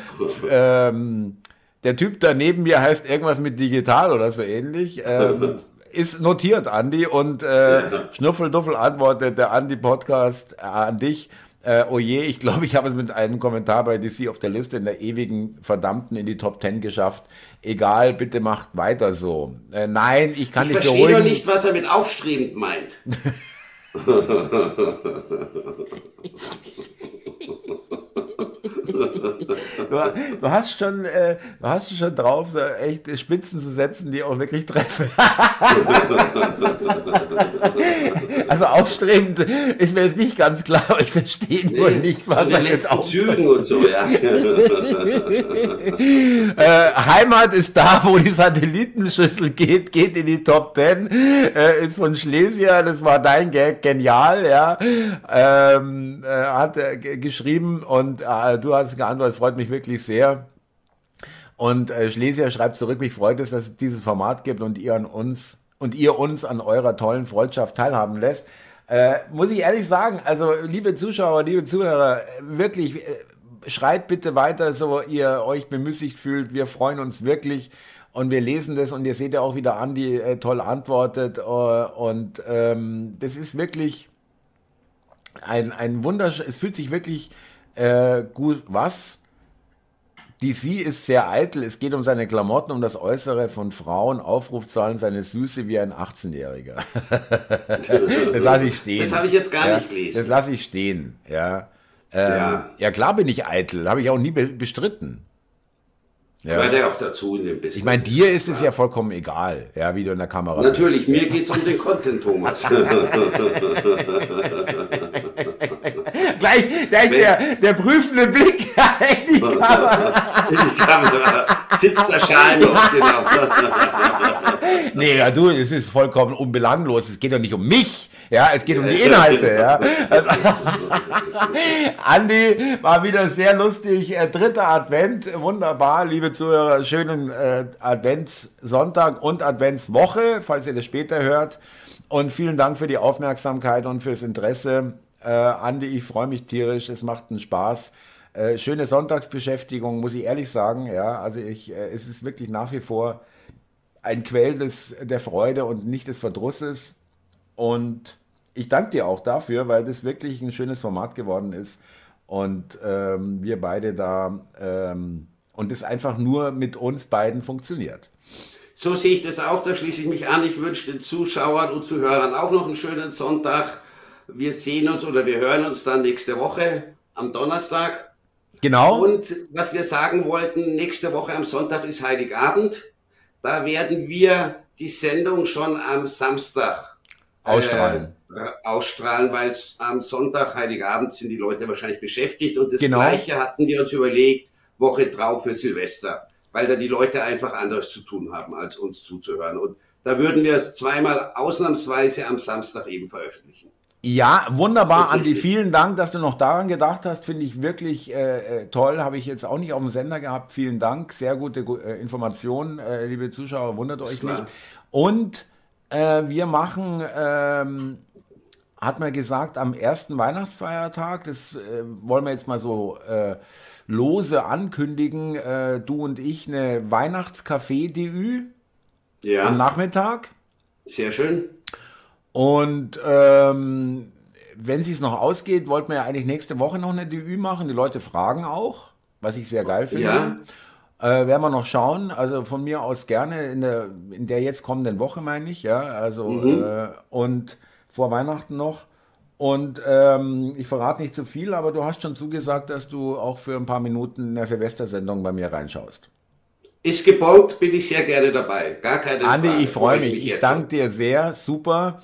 ähm, der Typ da neben mir heißt irgendwas mit digital oder so ähnlich. Ähm, ist notiert, Andi. Und äh, Schnuffelduffel antwortet der Andi-Podcast äh, an dich. Äh, oh je, ich glaube, ich habe es mit einem Kommentar bei DC auf der Liste in der ewigen Verdammten in die Top 10 geschafft. Egal, bitte macht weiter so. Äh, nein, ich kann ich nicht beruhigen. Ich verstehe doch nicht, was er mit aufstrebend meint. ハハハハハ。Du, du, hast schon, äh, du hast schon drauf, so echt Spitzen zu setzen, die auch wirklich treffen. also aufstrebend ist mir jetzt nicht ganz klar, aber ich verstehe nee, nur nicht, was er jetzt auch. Zügen und so, ja. äh, Heimat ist da, wo die Satellitenschüssel geht, geht in die Top 10, äh, ist von Schlesier, das war dein Gag, genial, ja. Ähm, äh, hat er geschrieben und äh, du hast geantwortet, freut mich wirklich sehr. Und äh, Schlesier schreibt zurück, mich freut es, dass es dieses Format gibt und ihr an uns und ihr uns an eurer tollen Freundschaft teilhaben lässt. Äh, muss ich ehrlich sagen, also liebe Zuschauer, liebe Zuhörer, wirklich äh, schreit bitte weiter, so ihr euch bemüßigt fühlt. Wir freuen uns wirklich und wir lesen das und ihr seht ja auch wieder Andi äh, toll antwortet äh, und ähm, das ist wirklich ein, ein wunderschön, es fühlt sich wirklich äh, gut, was? DC ist sehr eitel. Es geht um seine Klamotten, um das Äußere von Frauen. Aufrufzahlen seine Süße wie ein 18-Jähriger. das lasse ich stehen. Das habe ich jetzt gar ja, nicht gelesen. Das lasse ich stehen. Ja. Ähm, ja. ja, klar bin ich eitel. Habe ich auch nie bestritten. Ja. Gehört ja auch dazu in dem Business. Ich meine, dir ist es ja vollkommen egal, ja, wie du in der Kamera Natürlich, bist. mir geht es um den Content, Thomas. gleich, gleich der, der prüfende Blick in die Kamera. In die Kamera. Sitzt der Schal noch, genau. nee, ja, du, es ist vollkommen unbelanglos. Es geht doch nicht um mich. Ja, es geht um die Inhalte. Ja. Also, Andi war wieder sehr lustig. Äh, dritter Advent, wunderbar, liebe Zuhörer. Schönen äh, Adventssonntag und Adventswoche, falls ihr das später hört. Und vielen Dank für die Aufmerksamkeit und fürs Interesse. Äh, Andi, ich freue mich tierisch. Es macht einen Spaß. Äh, schöne Sonntagsbeschäftigung, muss ich ehrlich sagen. Ja, also ich, äh, es ist wirklich nach wie vor ein Quell des, der Freude und nicht des Verdrusses. Und ich danke dir auch dafür, weil das wirklich ein schönes Format geworden ist und ähm, wir beide da ähm, und es einfach nur mit uns beiden funktioniert. So sehe ich das auch, da schließe ich mich an. Ich wünsche den Zuschauern und Zuhörern auch noch einen schönen Sonntag. Wir sehen uns oder wir hören uns dann nächste Woche am Donnerstag. Genau. Und was wir sagen wollten, nächste Woche am Sonntag ist Heiligabend. Da werden wir die Sendung schon am Samstag ausstrahlen. Äh, ausstrahlen, weil am Sonntag, Heiligabend, sind die Leute wahrscheinlich beschäftigt. Und das genau. Gleiche hatten wir uns überlegt, Woche drauf für Silvester, weil da die Leute einfach anderes zu tun haben, als uns zuzuhören. Und da würden wir es zweimal ausnahmsweise am Samstag eben veröffentlichen. Ja, wunderbar, Andi. Vielen Dank, dass du noch daran gedacht hast. Finde ich wirklich äh, äh, toll. Habe ich jetzt auch nicht auf dem Sender gehabt. Vielen Dank. Sehr gute äh, Informationen, äh, liebe Zuschauer. Wundert euch nicht. Und äh, wir machen, ähm, hat man gesagt, am ersten Weihnachtsfeiertag, das äh, wollen wir jetzt mal so lose ankündigen, du und ich, eine Weihnachtscafé-DÜ ja. am Nachmittag. Sehr schön. Und ähm, wenn es noch ausgeht, wollten wir ja eigentlich nächste Woche noch eine DÜ machen. Die Leute fragen auch, was ich sehr geil finde. Ja. Äh, werden wir noch schauen. Also von mir aus gerne in der, in der jetzt kommenden Woche, meine ich, ja. Also Mhm. äh, und vor Weihnachten noch. Und ähm, ich verrate nicht zu viel, aber du hast schon zugesagt, dass du auch für ein paar Minuten in der Silvestersendung bei mir reinschaust. Ist gebongt, bin ich sehr gerne dabei. Gar keine Andi, Frage. ich freue mich. Ich jetzt danke dir sehr. Super.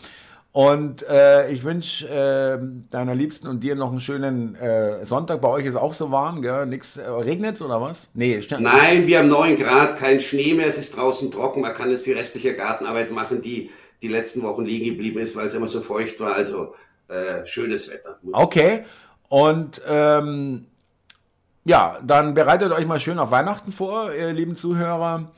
Und äh, ich wünsche äh, deiner Liebsten und dir noch einen schönen äh, Sonntag. Bei euch ist auch so warm, gell? Nix, äh, regnet's oder was? Nee. Nein, wir haben 9 Grad, kein Schnee mehr, es ist draußen trocken. Man kann jetzt die restliche Gartenarbeit machen, die die letzten Wochen liegen geblieben ist, weil es immer so feucht war. Also äh, schönes Wetter. Okay. Und ähm, ja, dann bereitet euch mal schön auf Weihnachten vor, ihr lieben Zuhörer.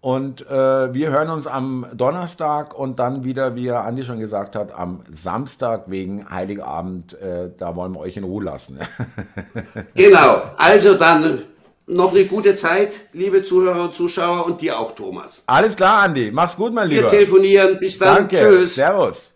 Und äh, wir hören uns am Donnerstag und dann wieder, wie Andi schon gesagt hat, am Samstag wegen Heiligabend. Äh, da wollen wir euch in Ruhe lassen. genau. Also dann noch eine gute Zeit, liebe Zuhörer und Zuschauer und dir auch, Thomas. Alles klar, Andi. Mach's gut, mein Lieber. Wir telefonieren. Bis dann. Danke. Tschüss. Servus.